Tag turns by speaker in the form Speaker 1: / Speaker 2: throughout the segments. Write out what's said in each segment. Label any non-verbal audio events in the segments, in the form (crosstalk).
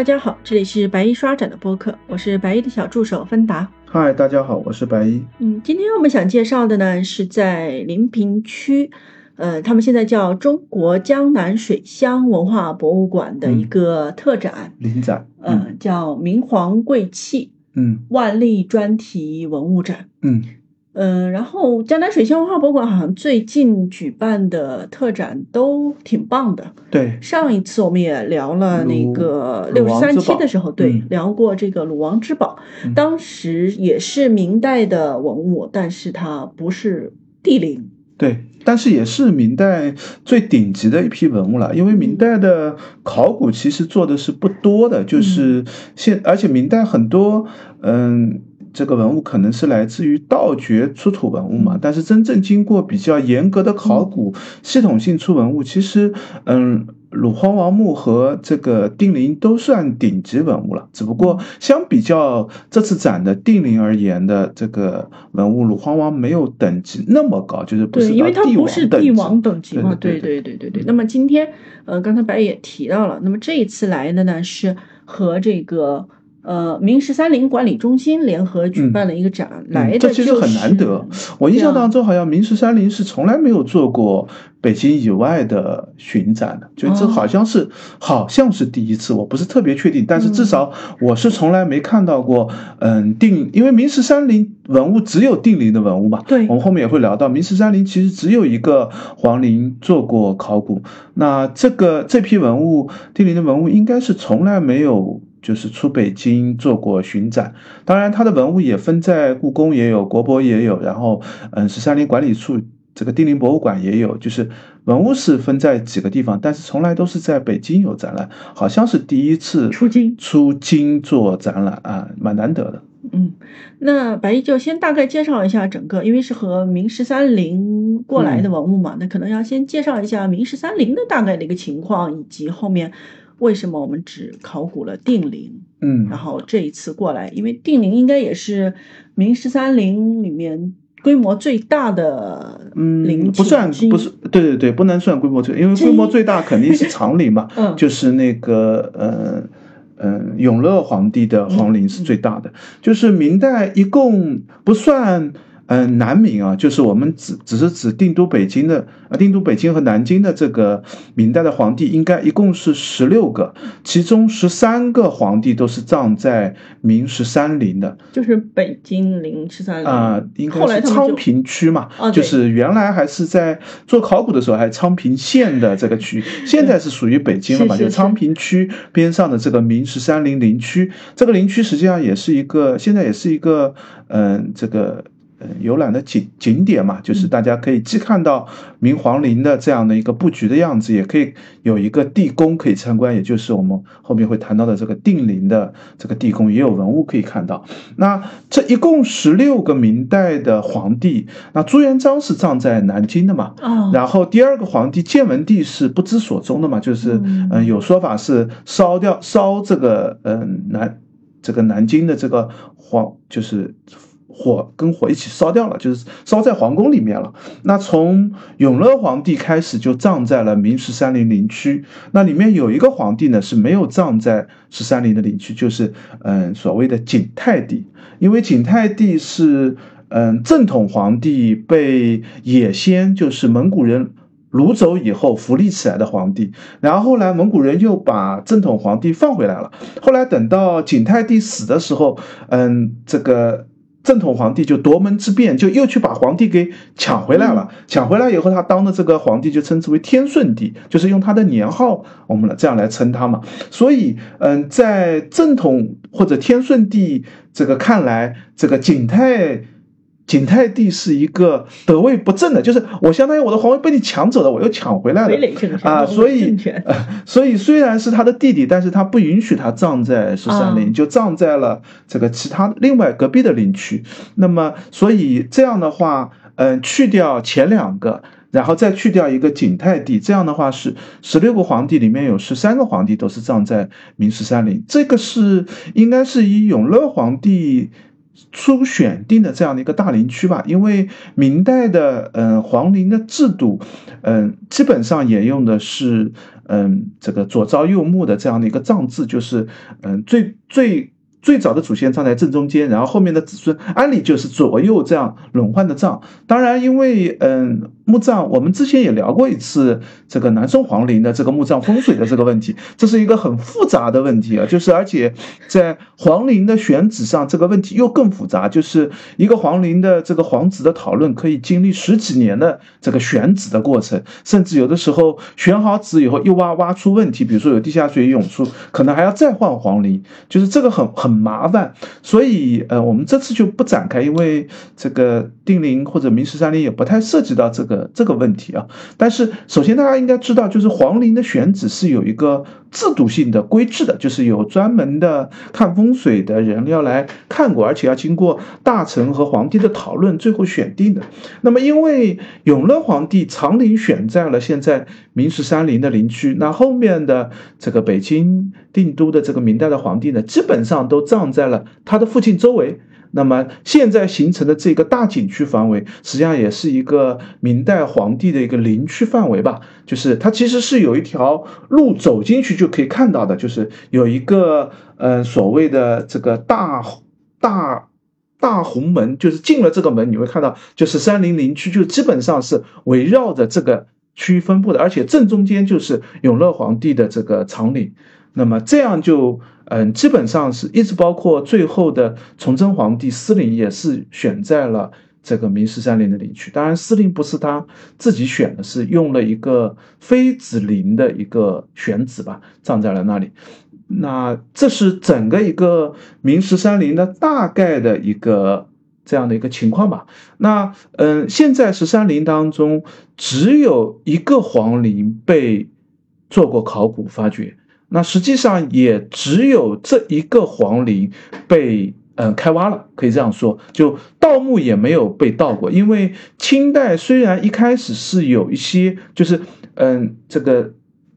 Speaker 1: 大家好，这里是白衣刷展的播客，我是白衣的小助手芬达。
Speaker 2: 嗨，大家好，我是白衣。
Speaker 1: 嗯，今天我们想介绍的呢，是在临平区，呃，他们现在叫中国江南水乡文化博物馆的一个特展，
Speaker 2: 临展，
Speaker 1: 呃，叫明皇贵器，
Speaker 2: 嗯
Speaker 1: 万历专题文物展。
Speaker 2: 嗯
Speaker 1: 嗯，然后江南水乡文化博物馆好像最近举办的特展都挺棒的。
Speaker 2: 对，
Speaker 1: 上一次我们也聊了那个
Speaker 2: 鲁
Speaker 1: 六十三期的时候，对，
Speaker 2: 嗯
Speaker 1: 聊过这个鲁王之宝，
Speaker 2: 嗯
Speaker 1: 当时也是明代的文物，但是它不是帝陵。
Speaker 2: 对，但是也是明代最顶级的一批文物了，因为明代的考古其实做的是不多的，就是现，而且明代很多，嗯。这个文物可能是来自于盗掘出土文物嘛，但是真正经过比较严格的考古、系统性出文物，其实，嗯，鲁荒王墓和这个定陵都算顶级文物了。只不过相比较这次展的定陵而言的这个文物，鲁荒王没有等级那么高，就是不是，
Speaker 1: 因为它不是帝王等级嘛，
Speaker 2: 对
Speaker 1: 对对对对。那么今天，呃，刚才白也提到了，那么这一次来的呢是和这个呃明十三陵管理中心联合举办了一个展，来的
Speaker 2: 嗯这其实很难得。我印象当中，好像明十三陵是从来没有做过北京以外的巡展的，就这
Speaker 1: 哦
Speaker 2: 好像是、好像是第一次，我不是特别确定，但是至少我是从来没看到过。嗯，定因为明十三陵文物只有定陵的文物嘛，
Speaker 1: 对
Speaker 2: 我们后面也会聊到，明十三陵其实只有一个皇陵做过考古，那这个这批文物定陵的文物应该是从来没有。就是出北京做过巡展，当然他的文物也分在故宫也有，国博也有，然后嗯十三陵管理处这个定陵博物馆也有，就是文物是分在几个地方，但是从来都是在北京有展览，好像是第一次
Speaker 1: 出京
Speaker 2: 出京做展览啊，蛮难得的。
Speaker 1: 嗯，那白衣就先大概介绍一下整个，因为是和明十三陵过来的文物嘛，那可能要先介绍一下明十三陵的大概的一个情况，以及后面为什么我们只考古了定陵，
Speaker 2: 嗯。
Speaker 1: 然后这一次过来，因为定陵应该也是明十三陵里面规模最大的陵
Speaker 2: 嗯，不
Speaker 1: 寝之一
Speaker 2: 算不是，对对对，不能算规模最，因为规模最大肯定是长陵嘛，(laughs)
Speaker 1: 嗯。
Speaker 2: 就是那个呃嗯永乐皇帝的皇陵是最大的，就是明代一共不算。嗯，南明啊，就是我们只只是指定都北京的，呃，定都北京和南京的这个明代的皇帝，应该一共是十六个，其中十三个皇帝都是葬在明十三陵的，
Speaker 1: 就是北京陵十三陵
Speaker 2: 啊、应该是昌平区嘛，就是原来还是在做考古的时候，还昌平县的这个区，(laughs) 现在是属于北京了嘛，
Speaker 1: 是是
Speaker 2: 就昌平区边上的这个明十三陵陵区，这个陵区实际上也是一个，现在也是一个，嗯、这个。嗯，游览的景景点嘛，就是大家可以既看到明皇陵的这样的一个布局的样子，也可以有一个地宫可以参观，也就是我们后面会谈到的这个定陵的这个地宫，也有文物可以看到。那这一共十六个明代的皇帝，那朱元璋是葬在南京的嘛？
Speaker 1: 哦，
Speaker 2: 然后第二个皇帝建文帝是不知所踪的嘛，就是
Speaker 1: 嗯
Speaker 2: 嗯、有说法是烧掉烧这个嗯、南这个南京的这个皇就是。火跟火一起烧掉了，就是烧在皇宫里面了。那从永乐皇帝开始就葬在了明十三陵陵区。那里面有一个皇帝呢是没有葬在十三陵的陵区，就是嗯所谓的景泰帝，因为景泰帝是嗯正统皇帝被野先就是蒙古人。掳走以后扶立起来的皇帝，然后后来蒙古人又把正统皇帝放回来了。后来等到景泰帝死的时候，嗯，这个正统皇帝就夺门之变，就又去把皇帝给抢回来了。抢回来以后，他当的这个皇帝就称之为天顺帝，就是用他的年号我们这样来称他嘛。所以，嗯，在正统或者天顺帝这个看来，这个景泰。景泰帝是一个得位不正的，就是我相当于我的皇位被你抢走了，我又抢回来了啊，所以呃，(laughs) 所以虽然是他的弟弟，但是他不允许他葬在十三陵，
Speaker 1: 啊
Speaker 2: 就葬在了这个其他另外隔壁的陵区。那么，所以这样的话，嗯、去掉前两个。然后再去掉一个景泰帝，这样的话是十六个皇帝里面有十三个皇帝都是葬在明十三陵，这个是应该是以永乐皇帝初选定的这样的一个大陵区吧，因为明代的嗯皇陵的制度，嗯基本上沿用的是嗯这个左昭右穆的这样的一个葬制，就是嗯最最。最早的祖先葬在正中间，然后后面的子孙按理就是左右这样轮换的葬。当然，因为嗯墓葬，我们之前也聊过一次这个南宋皇陵的这个墓葬风水的这个问题，这是一个很复杂的问题啊。就是而且在皇陵的选址上，这个问题又更复杂。就是一个皇陵的这个皇子的讨论，可以经历十几年的这个选址的过程，甚至有的时候选好址以后又挖挖出问题，比如说有地下水涌出，可能还要再换皇陵。就是这个很很。很麻烦，所以呃，我们这次就不展开，因为这个定陵或者明十三陵也不太涉及到这个这个问题啊。但是首先大家应该知道，就是皇陵的选址是有一个制度性的规制的，就是有专门的看风水的人要来看过，而且要经过大臣和皇帝的讨论，最后选定的。那么因为永乐皇帝长陵选在了现在明十三陵的陵区，那后面的这个北京定都的这个明代的皇帝呢，基本上都。葬在了他的父亲周围，那么现在形成的这个大景区范围，实际上也是一个明代皇帝的一个陵区范围吧。就是它其实是有一条路走进去就可以看到的，就是有一个呃所谓的这个大大大红门，就是进了这个门，你会看到就是三陵陵区，就基本上是围绕着这个区域分布的，而且正中间就是永乐皇帝的这个长陵。那么这样就。嗯，基本上是一直包括最后的崇祯皇帝司陵也是选在了这个明十三陵的陵区。当然，司陵不是他自己选的，是用了一个妃子陵的一个选址吧，葬在了那里。那这是整个一个明十三陵的大概的一个这样的一个情况吧。那嗯，现在十三陵当中只有一个皇陵被做过考古发掘。那实际上也只有这一个皇陵被嗯开挖了，可以这样说，就盗墓也没有被盗过。因为清代虽然一开始是有一些，就是嗯这个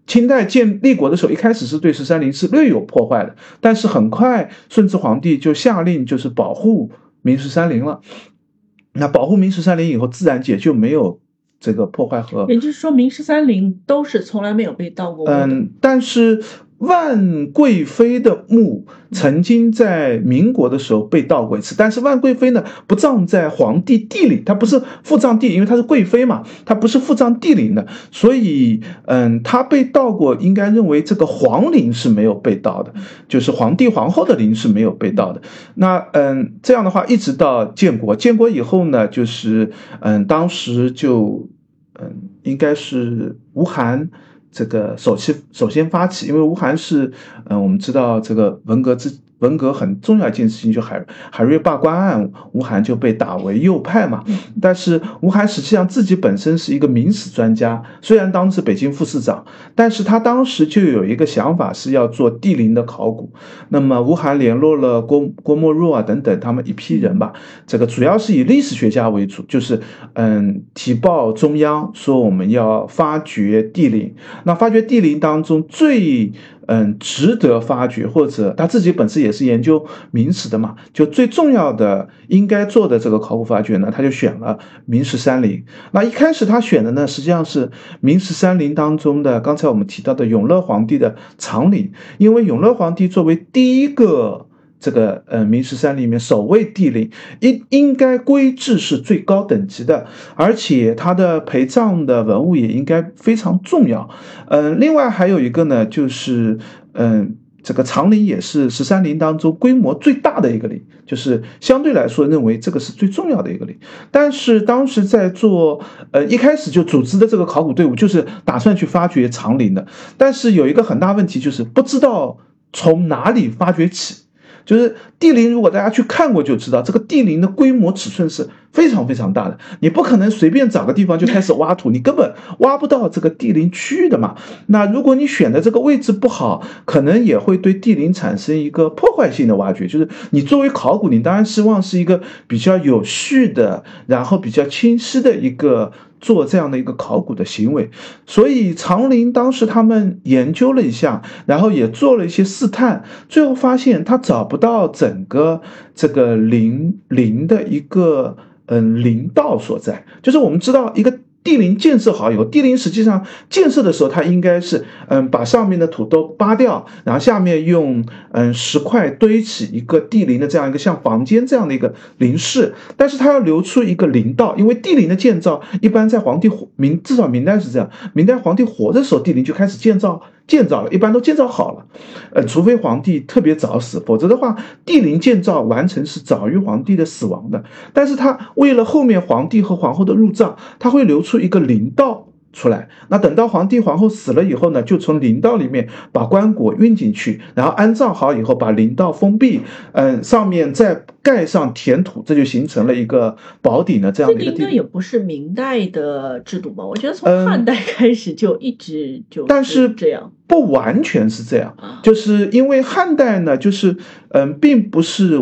Speaker 2: 清代建立国的时候，一开始是对十三陵是略有破坏的，但是很快顺治皇帝就下令就是保护明十三陵了。那保护明十三陵以后，自然也就没有。这个破坏和，
Speaker 1: 也就是说明十三陵都是从来没有被盗过。
Speaker 2: 嗯，但是万贵妃的墓曾经在民国的时候被盗过一次，但是万贵妃呢不葬在皇帝地里，她不是父葬地，因为她是贵妃嘛，她不是父葬地陵的，所以嗯，她被盗过，应该认为这个皇陵是没有被盗的，就是皇帝皇后的陵是没有被盗的。那嗯，这样的话一直到建国，建国以后呢，就是嗯，当时就。嗯，应该是吴晗这个首期首先发起，因为吴晗是嗯，我们知道这个文革之。文革很重要一件事情，就海海瑞罢官案，吴晗就被打为右派嘛。但是吴晗实际上自己本身是一个明史专家，虽然当时北京副市长，但是他当时就有一个想法是要做地陵的考古。那么吴晗联络了郭郭沫若啊等等他们一批人吧，这个主要是以历史学家为主，就是嗯提报中央说我们要发掘地陵。那发掘地陵当中最。嗯，值得发掘，或者他自己本身也是研究明史的嘛，就最重要的应该做的这个考古发掘呢，他就选了明十三陵。那一开始他选的呢，实际上是明十三陵当中的刚才我们提到的永乐皇帝的长陵，因为永乐皇帝作为第一个。这个呃，明十三陵里面首位帝陵，应应该规制是最高等级的，而且它的陪葬的文物也应该非常重要。嗯，另外还有一个呢，就是嗯，这个长陵也是十三陵当中规模最大的一个陵，就是相对来说认为这个是最重要的一个陵。但是当时在做呃一开始就组织的这个考古队伍，就是打算去发掘长陵的，但是有一个很大问题，就是不知道从哪里发掘起。就是地陵，如果大家去看过就知道，这个地陵的规模尺寸是非常非常大的，你不可能随便找个地方就开始挖土，你根本挖不到这个地陵区域的嘛。那如果你选的这个位置不好，可能也会对地陵产生一个破坏性的挖掘。就是你作为考古，你当然希望是一个比较有序的，然后比较清晰的一个做这样的一个考古的行为。所以长陵当时他们研究了一下，然后也做了一些试探，最后发现他找不到整个这个陵陵的一个。嗯，陵道所在，就是我们知道一个地陵建设好以后，地陵实际上建设的时候，它应该是嗯把上面的土都扒掉，然后下面用嗯石块堆起一个地陵的这样一个像房间这样的一个陵室，但是它要留出一个陵道，因为地陵的建造一般在皇帝明至少明代是这样，明代皇帝活的时候，地陵就开始建造。建造了一般都建造好了，呃，除非皇帝特别早死，否则的话，帝陵建造完成是早于皇帝的死亡的。但是他为了后面皇帝和皇后的入葬，他会留出一个陵道。出来，那等到皇帝皇后死了以后呢，就从陵道里面把棺椁运进去，然后安葬好以后，把陵道封闭，嗯，上面再盖上填土，这就形成了一个宝顶的这样的一个地。
Speaker 1: 这应该也不是明代的制度吧？我觉得从汉代开始就一直就
Speaker 2: 但是
Speaker 1: 这样，
Speaker 2: 不完全是这样，就是因为汉代呢，就是嗯，并不是。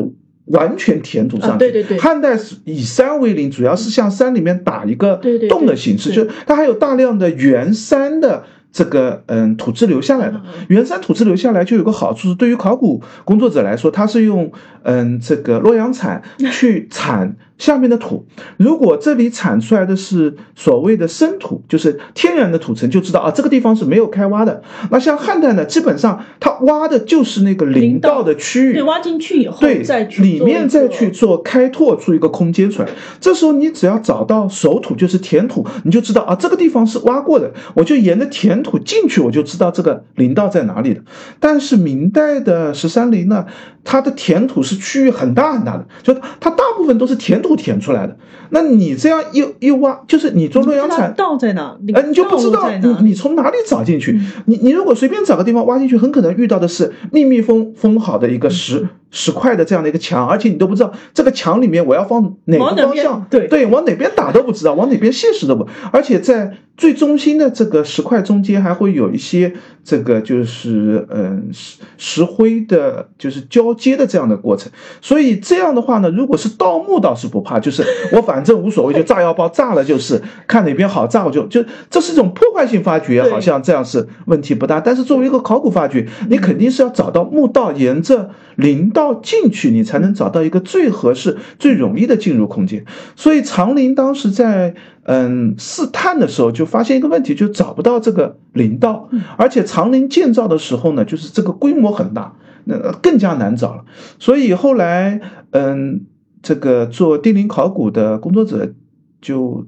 Speaker 2: 完全填土上去。
Speaker 1: 对对对。
Speaker 2: 汉代是以山为陵，主要是向山里面打一个洞的形式，就是它还有大量的原山的这个嗯土质留下来的。原山土质留下来就有个好处是，对于考古工作者来说，它是用嗯这个洛阳铲 (laughs) 去铲。下面的土，如果这里铲出来的是所谓的生土，就是天然的土层，就知道啊，这个地方是没有开挖的。那像汉代呢，基本上它挖的就是那个林道的区域，
Speaker 1: 对，挖进去以后，
Speaker 2: 对，
Speaker 1: 在
Speaker 2: 里面再去做开拓出一个空间出来。这时候你只要找到熟土，就是填土，你就知道啊，这个地方是挖过的，我就沿着土进去，我就知道这个林道在哪里了。但是明代的十三陵呢，它的填土是区域很大很大的，就它大部分都是填土。填出来的，那你这样一一挖，就是你做洛阳铲
Speaker 1: 道在哪？
Speaker 2: 呃，你就不知道你你从哪里找进去。你你如果随便找个地方挖进去，很可能遇到的是密密封封好的一个石石块的这样的一个墙，而且你都不知道这个墙里面我要放哪个方向，
Speaker 1: 对
Speaker 2: 对，往哪边打都不知道，往哪边卸石都不，而且在。最中心的这个石块中间还会有一些这个就是嗯石石灰的，就是交接的这样的过程。所以这样的话呢，如果是盗墓倒是不怕，(laughs) 就是我反正无所谓，就炸药包炸了，就是看哪边好炸我就就这是一种破坏性发掘，好像这样是问题不大。但是作为一个考古发掘，你肯定是要找到墓道，沿着陵道进去，你才能找到一个最合适、最容易的进入空间。所以长陵当时在。嗯，试探的时候就发现一个问题，就找不到这个陵道，而且长陵建造的时候呢，就是这个规模很大，那更加难找了。所以后来，嗯，这个做地陵考古的工作者就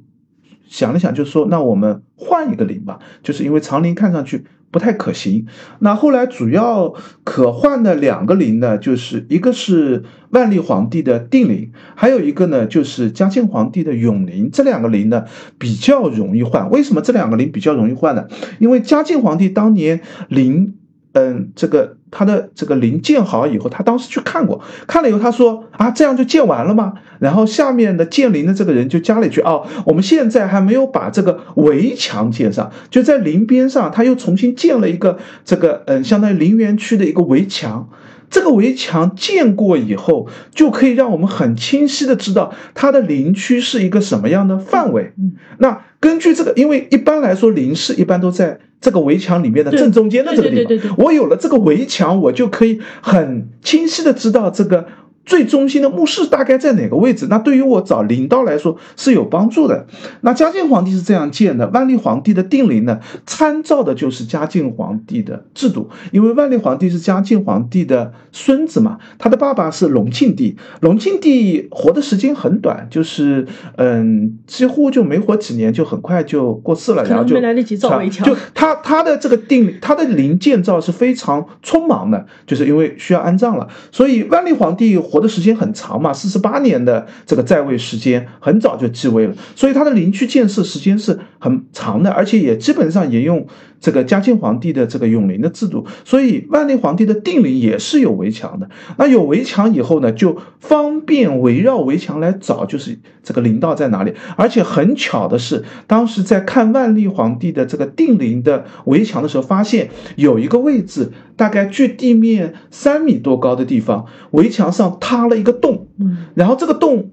Speaker 2: 想了想，就说那我们换一个陵吧，就是因为长陵看上去。不太可行。那后来主要可换的两个陵呢，就是一个是万历皇帝的定陵，还有一个呢就是嘉靖皇帝的永陵。这两个陵呢比较容易换。为什么这两个陵比较容易换呢？因为嘉靖皇帝当年陵。嗯，这个他的这个陵建好以后，他当时去看过，看了以后他说啊，这样就建完了吗？然后下面的建陵的这个人就加了一句哦，我们现在还没有把这个围墙建上，就在陵边上，他又重新建了一个这个嗯，相当于陵园区的一个围墙。这个围墙建过以后，就可以让我们很清晰的知道它的林区是一个什么样的范围。那根据这个，因为一般来说林市一般都在。这个围墙里面的正中间的这个地方，我有了这个围墙，我就可以很清晰的知道这个。最中心的墓室大概在哪个位置？那对于我找陵道来说是有帮助的。那嘉靖皇帝是这样建的，万历皇帝的定陵呢，参照的就是嘉靖皇帝的制度。因为万历皇帝是嘉靖皇帝的孙子嘛，他的爸爸是隆庆帝，隆庆帝活的时间很短，就是嗯，几乎就没活几年，就很快就过世了，然后就
Speaker 1: 没来得及造围墙。
Speaker 2: 就他他的这个定他的陵建造是非常匆忙的，就是因为需要安葬了，所以万历皇帝。活的时间很长嘛，四十八年的这个在位时间，很早就继位了，所以他的陵区建设时间是很长的，而且也基本上也用这个嘉靖皇帝的这个永陵的制度，所以万历皇帝的定陵也是有围墙的。那有围墙以后呢，就方便围绕围墙来找，就是这个陵道在哪里。而且很巧的是，当时在看万历皇帝的这个定陵的围墙的时候，发现有一个位置，大概距地面三米多高的地方，围墙上塌了一个洞。嗯，然后这个洞。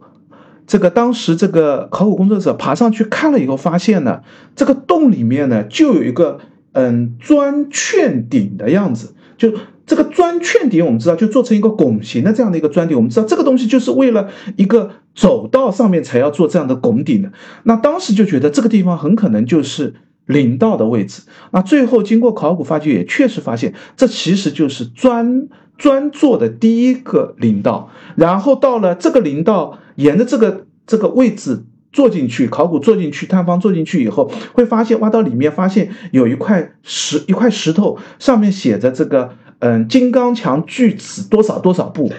Speaker 2: 这个当时这个考古工作者爬上去看了以后，发现呢，这个洞里面呢就有一个嗯砖券顶的样子，就这个砖券顶，我们知道就做成一个拱形的这样的一个砖顶，我们知道这个东西就是为了一个走道上面才要做这样的拱顶的。那当时就觉得这个地方很可能就是陵道的位置。那最后经过考古发掘，也确实发现这其实就是砖砖做的第一个陵道，然后到了这个陵道。沿着这个这个位置坐进去，考古坐进去，探方坐进去以后，会发现挖到里面，发现有一块石一块石头，上面写着这个嗯金刚墙距此多少多少步，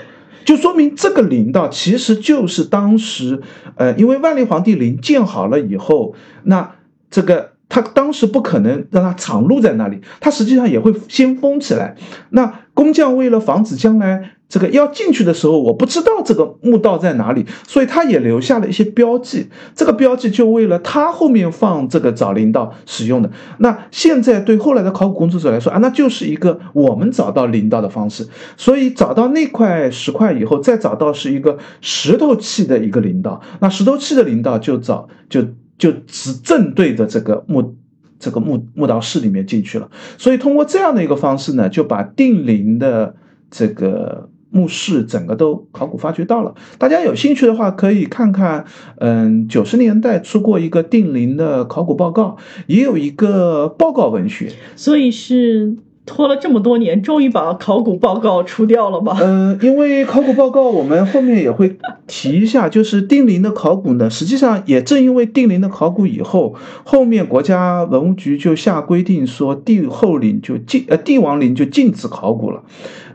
Speaker 2: 就说明这个陵道其实就是当时呃，因为万历皇帝陵建好了以后，那这个他当时不可能让他长路在那里，他实际上也会先封起来。那工匠为了防止将来。这个要进去的时候，我不知道这个墓道在哪里，所以他也留下了一些标记。这个标记就为了他后面放这个找陵道使用的。那现在对后来的考古工作者来说啊，那就是一个我们找到陵道的方式。所以找到那块石块以后，再找到是一个石头砌的一个陵道。那石头砌的陵道就找就就只正对着这个墓这个墓墓道室里面进去了。所以通过这样的一个方式呢，就把定陵的这个。墓室整个都考古发掘到了，大家有兴趣的话可以看看。嗯，九十年代出过一个定陵的考古报告，也有一个报告文学。
Speaker 1: 所以是拖了这么多年，终于把考古报告出掉了吧？
Speaker 2: 嗯，因为考古报告我们后面也会提一下，就是定陵的考古呢，实际上也正因为定陵的考古以后，后面国家文物局就下规定说帝后陵就禁呃帝王陵就禁止考古了。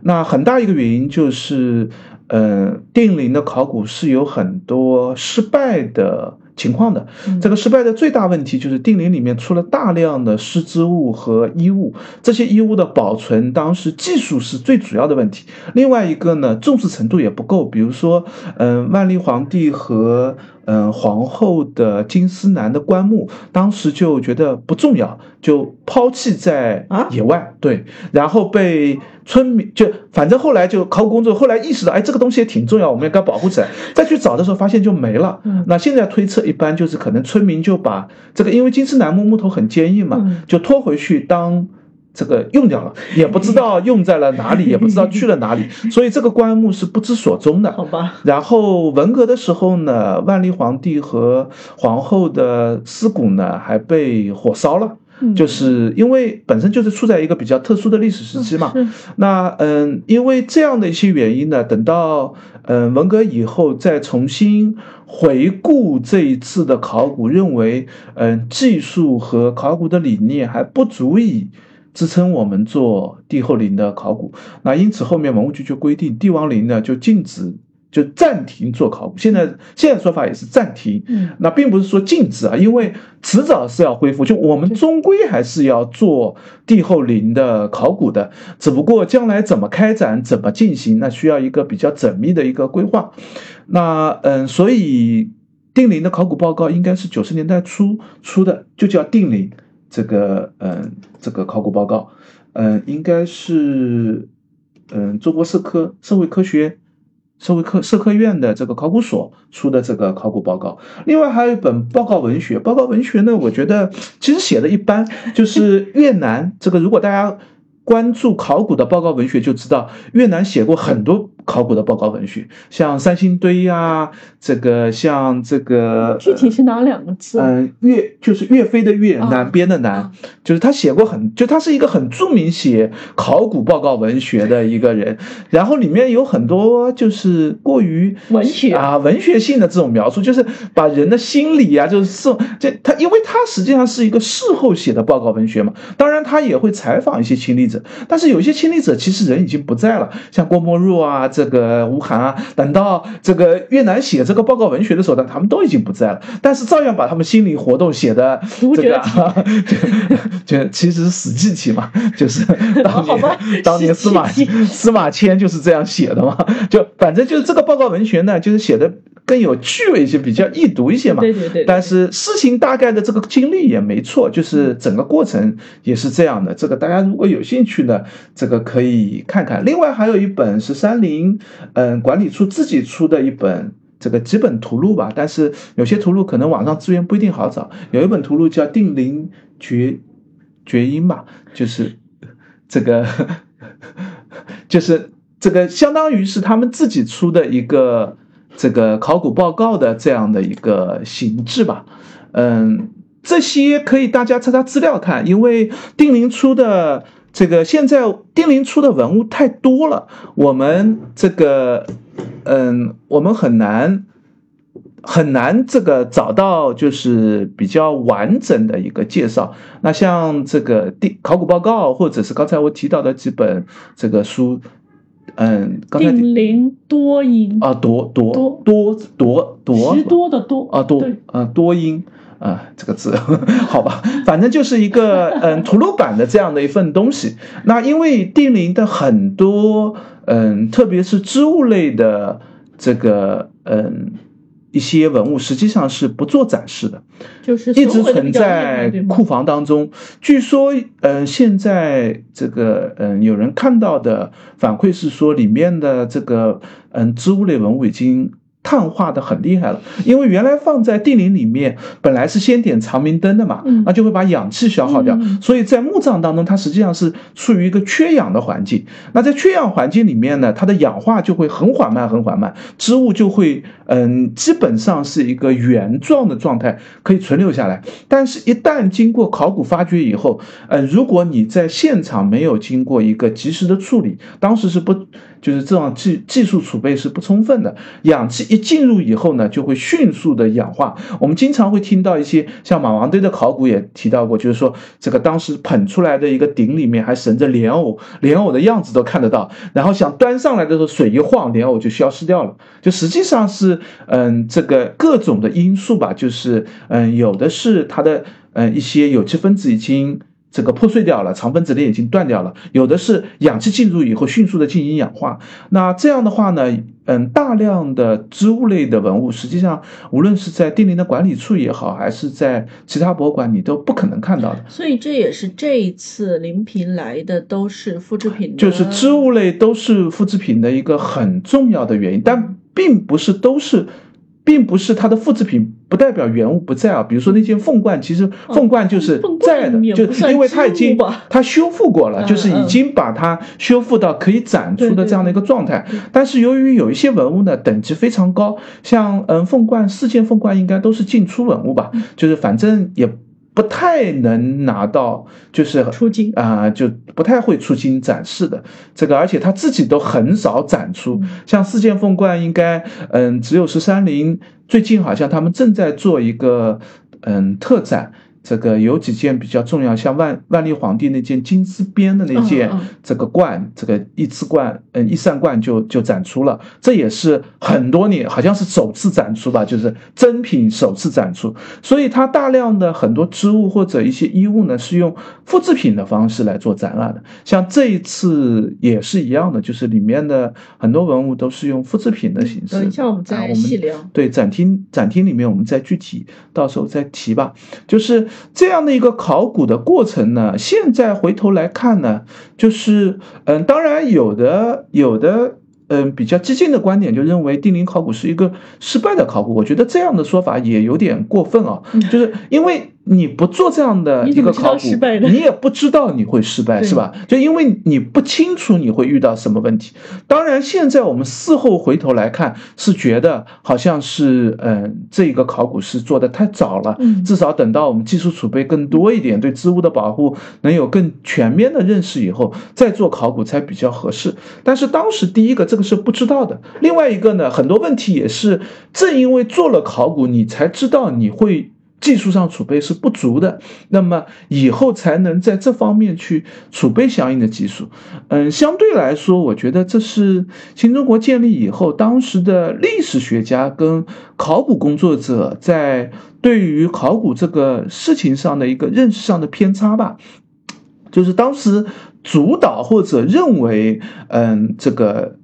Speaker 2: 那很大一个原因就是，呃，定陵的考古是有很多失败的情况的。这个失败的最大问题就是定陵里面出了大量的失之物和衣物，这些衣物的保存当时技术是最主要的问题。另外一个呢，重视程度也不够。比如说，嗯，万历皇帝和嗯皇后的金丝楠的棺木，当时就觉得不重要，就抛弃在野外。对，然后被。村民就反正后来就考古工作，后来意识到，哎，这个东西也挺重要，我们要该保护起来。再去找的时候，发现就没了。那现在推测，一般就是可能村民就把这个，因为金丝楠木木头很坚硬嘛，就拖回去当这个用掉了，也不知道用在了哪里，(laughs) 也不知道去了哪里，所以这个棺木是不知所踪的。
Speaker 1: 好吧。
Speaker 2: 然后文革的时候呢，万历皇帝和皇后的尸骨呢，还被火烧了。就是因为本身就是处在一个比较特殊的历史时期嘛，那嗯，因为这样的一些原因呢，等到嗯文革以后再重新回顾这一次的考古，认为嗯技术和考古的理念还不足以支撑我们做帝后陵的考古，那因此后面文物局就规定帝王陵呢就禁止。就暂停做考古，现在现在说法也是暂停，嗯，那并不是说禁止啊，因为迟早是要恢复，就我们终归还是要做帝后陵的考古的，只不过将来怎么开展、怎么进行，那需要一个比较缜密的一个规划。那嗯，所以定陵的考古报告应该是九十年代初出的，就叫定陵这个嗯这个考古报告，嗯，应该是嗯中国社科社会科学。社会科社科院的这个考古所出的这个考古报告，另外还有一本报告文学。报告文学呢，我觉得其实写的一般，就是越南这个，如果大家关注考古的报告文学，就知道越南写过很多。考古的报告文学，像三星堆呀，这个像这个，
Speaker 1: 具体是哪两个字？
Speaker 2: 嗯，岳就是岳飞的岳，南边的南，就是他写过很，就他是一个很著名写考古报告文学的一个人。然后里面有很多就是过于
Speaker 1: 文学
Speaker 2: 啊，文学性的这种描述，就是把人的心理啊，就是这这他，因为他实际上是一个事后写的报告文学嘛。当然他也会采访一些亲历者，但是有一些亲历者其实人已经不在了，像郭沫若啊。这个吴晗啊，等到这个越南写这个报告文学的时候呢，他们都已经不在了，但是照样把他们心理活动写的这个，(laughs) 就就其实是死记体嘛，就是 (laughs) 当年当年司马司马迁就是这样写的嘛，就反正就是这个报告文学呢，就是写的。更有趣味一些，比较易读一些嘛。
Speaker 1: 对对对。
Speaker 2: 但是事情大概的这个经历也没错，就是整个过程也是这样的。这个大家如果有兴趣呢，这个可以看看。另外还有一本是三菱嗯管理处自己出的一本这个几本图录吧，但是有些图录可能网上资源不一定好找。有一本图录叫《定陵绝绝音》吧，就是这个就是这个相当于是他们自己出的一个。这个考古报告的这样的一个形制吧，嗯，这些可以大家查查资料看，因为定陵出的这个现在定陵出的文物太多了，我们这个嗯，我们很难很难这个找到就是比较完整的一个介绍。那像这个定考古报告，或者是刚才我提到的几本这个书。嗯，
Speaker 1: 定陵多音
Speaker 2: 啊，多多多多多多，
Speaker 1: 十多的多
Speaker 2: 啊，多啊多音啊，这个字 (laughs) 好吧，反正就是一个嗯图录版的这样的一份东西。那因为定陵的很多嗯，特别是织物类的这个嗯。一些文物实际上是不做展示的，
Speaker 1: 就是
Speaker 2: 一直存在库房当中。据说，嗯，现在这个，嗯，有人看到的反馈是说，里面的这个，嗯，织物类文物已经。碳化的很厉害了，因为原来放在地陵里面，本来是先点长明灯的嘛，那就会把氧气消耗掉，所以在墓葬当中，它实际上是处于一个缺氧的环境。那在缺氧环境里面呢，它的氧化就会很缓慢，很缓慢，织物就会嗯，基本上是一个原状的状态可以存留下来。但是，一旦经过考古发掘以后，嗯，如果你在现场没有经过一个及时的处理，当时是不。就是这种技技术储备是不充分的，氧气一进入以后呢，就会迅速的氧化。我们经常会听到一些像马王堆的考古也提到过，就是说这个当时捧出来的一个鼎里面还神着莲藕，莲藕的样子都看得到。然后想端上来的时候，水一晃，莲藕就消失掉了。就实际上是，嗯，这个各种的因素吧，就是嗯，有的是它的嗯一些有机分子已经。这个破碎掉了，肠分子链已经断掉了，有的是氧气进入以后迅速的进行氧化。那这样的话呢，嗯，大量的织物类的文物，实际上无论是在定陵的管理处也好，还是在其他博物馆，你都不可能看到的。
Speaker 1: 所以这也是这一次临平来的都是复制品，
Speaker 2: 就是织物类都是复制品的一个很重要的原因，但并不是都是。并不是它的复制品，不代表原物不在啊。比如说那件凤冠，其实凤冠就是在的，就因为它已经它修复过了，就是已经把它修复到可以展出的这样的一个状态。但是由于有一些文物呢，等级非常高，像嗯凤冠四件凤冠应该都是进出文物吧，就是反正也。不太能拿到，就是
Speaker 1: 出金
Speaker 2: 啊，就不太会出金展示的这个，而且他自己都很少展出。像四件凤冠，应该嗯，只有十三陵最近好像他们正在做一个嗯特展。这个有几件比较重要，像万万历皇帝那件金丝边的那件这个冠，这个一次冠，嗯，一扇冠就就展出了，这也是很多年，好像是首次展出吧，就是真品首次展出。所以它大量的很多织物或者一些衣物呢，是用复制品的方式来做展览的。像这一次也是一样的，就是里面的很多文物都是用复制品的形式。
Speaker 1: 等一下我们再细聊。
Speaker 2: 对展厅展厅里面我们再具体到时候再提吧，就是。这样的一个考古的过程呢，现在回头来看呢，就是，嗯，当然有的有的，嗯，比较激进的观点就认为定陵考古是一个失败的考古，我觉得这样的说法也有点过分啊，就是因为。你不做这样的一个考古，你也不知道你会失败，是吧？就因为你不清楚你会遇到什么问题。当然，现在我们事后回头来看，是觉得好像是，嗯，这个考古是做的太早了。至少等到我们技术储备更多一点，对织物的保护能有更全面的认识以后，再做考古才比较合适。但是当时第一个这个是不知道的，另外一个呢，很多问题也是正因为做了考古，你才知道你会。技术上储备是不足的，那么以后才能在这方面去储备相应的技术。嗯，相对来说，我觉得这是新中国建立以后，当时的历史学家跟考古工作者在对于考古这个事情上的一个认识上的偏差吧。就是当时主导或者认为，嗯，这个。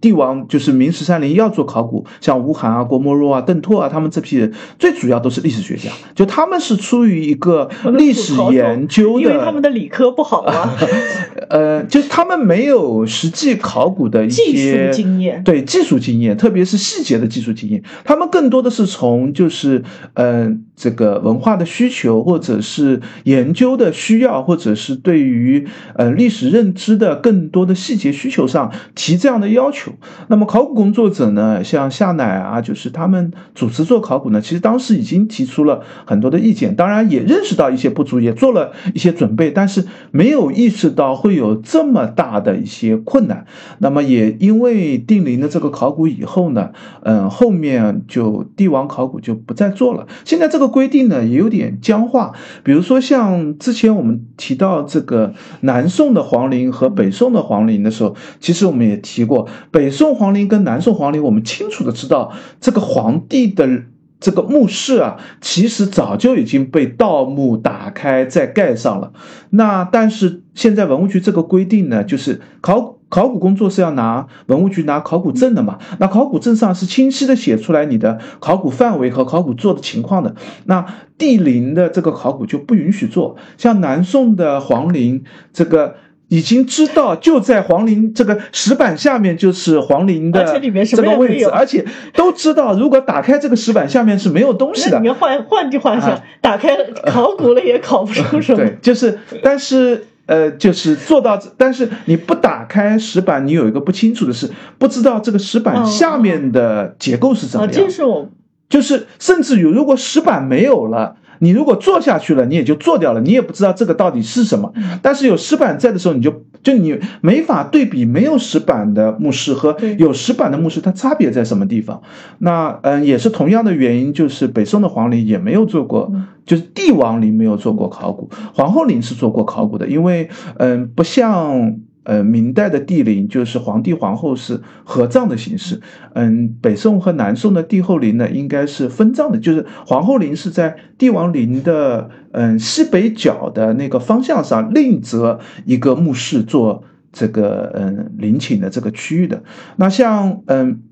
Speaker 2: 帝王就是明十三陵要做考古，像吴晗啊、郭沫若啊、邓拓啊，他们这批人最主要都是历史学家，就他们是出于一个历史研究的，
Speaker 1: 因为他们的理科不好啊。(laughs)
Speaker 2: 呃，就他们没有实际考古的一些
Speaker 1: 经验，
Speaker 2: 对技术经验，特别是细节的技术经验，他们更多的是从就是嗯这个文化的需求，或者是研究的需要，或者是对于呃历史认知的更多的细节需求上提这样的要求。那么考古工作者呢，像夏乃啊，就是他们主持做考古呢，其实当时已经提出了很多的意见，当然也认识到一些不足，也做了一些准备，但是没有意识到会有这么大的一些困难。那么也因为定陵的这个考古以后呢，嗯，后面就帝王考古就不再做了。现在这个规定呢，也有点僵化。比如说像之前我们提到这个南宋的皇陵和北宋的皇陵的时候，其实我们也提过北。宋皇陵跟南宋皇陵，我们清楚的知道，这个皇帝的这个墓室啊，其实早就已经被盗墓打开再盖上了。那但是现在文物局这个规定呢，就是考考古工作是要拿文物局拿考古证的嘛？那考古证上是清晰的写出来你的考古范围和考古做的情况的。那帝陵的这个考古就不允许做，像南宋的皇陵这个。已经知道就在皇陵这个石板下面就是皇陵的这个位置，而且都知道如果打开这个石板下面是没有东西的。
Speaker 1: 里面换换句话讲，打开考古了也考不出什么。
Speaker 2: 对，就是但是呃，就是做到，但是你不打开石板，你有一个不清楚的是，不知道这个石板下面的结构是怎么样。
Speaker 1: 这是我，
Speaker 2: 就是甚至于如果石板没有了。你如果做下去了，你也就做掉了，你也不知道这个到底是什么。但是有石板在的时候，你就就你没法对比没有石板的墓室和有石板的墓室，它差别在什么地方？那嗯，也是同样的原因，就是北宋的皇陵也没有做过，就是帝王陵没有做过考古，皇后陵是做过考古的，因为嗯，不像。呃，明代的帝陵就是皇帝皇后是合葬的形式。嗯，北宋和南宋的帝后陵呢，应该是分葬的，就是皇后陵是在帝王陵的嗯西北角的那个方向上，另择一个墓室做这个嗯陵寝的这个区域的。那像嗯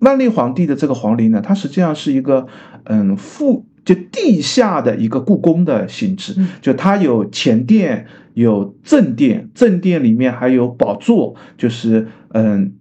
Speaker 2: 万历皇帝的这个皇陵呢，它实际上是一个嗯复就地下的一个故宫的形制，就它有前殿。有正殿，正殿里面还有宝座，就是嗯，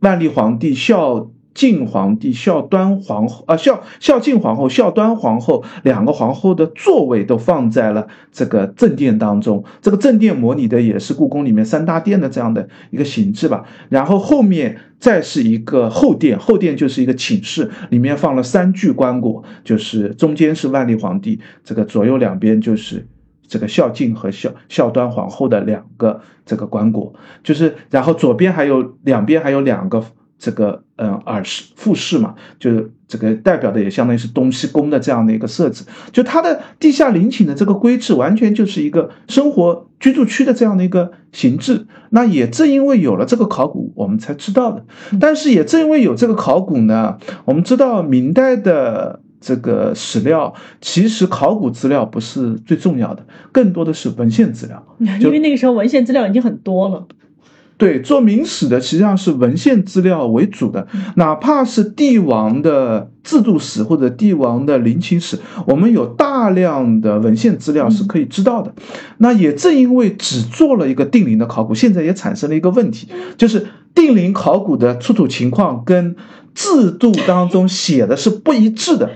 Speaker 2: 万历皇帝、孝敬皇帝、孝端皇后啊，孝孝敬皇后、孝端皇后两个皇后的座位都放在了这个正殿当中。这个正殿模拟的也是故宫里面三大殿的这样的一个形制吧。然后后面再是一个后殿，后殿就是一个寝室，里面放了三具棺椁，就是中间是万历皇帝，这个左右两边就是。这个孝敬和孝孝端皇后的两个这个棺椁，就是然后左边还有两边还有两个这个嗯耳饰复饰嘛，就是这个代表的也相当于是东西宫的这样的一个设置，就它的地下陵寝的这个规制完全就是一个生活居住区的这样的一个形制。那也正因为有了这个考古，我们才知道的。但是也正因为有这个考古呢，我们知道明代的。这个史料其实考古资料不是最重要的，更多的是文献资料，(laughs)
Speaker 1: 因为那个时候文献资料已经很多了。
Speaker 2: 对，做明史的实际上是文献资料为主的，哪怕是帝王的制度史或者帝王的陵寝史，我们有大量的文献资料是可以知道的。那也正因为只做了一个定陵的考古，现在也产生了一个问题，就是定陵考古的出土情况跟。制度当中写的是不一致的，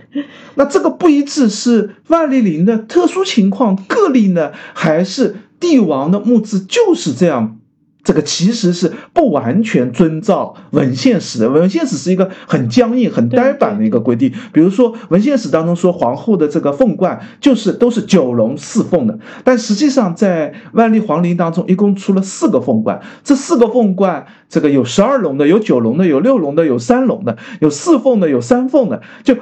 Speaker 2: 那这个不一致是万历陵的特殊情况个例呢，还是帝王的墓志就是这样这个其实是不完全遵照文献史的。文献史是一个很僵硬、很呆板的一个规定。比如说，文献史当中说皇后的这个凤冠就是都是九龙四凤的，但实际上在万历皇陵当中一共出了四个凤冠，这四个凤冠这个有十二龙的，有九龙的，有六龙的，有三龙的，有四凤的，有三凤的，就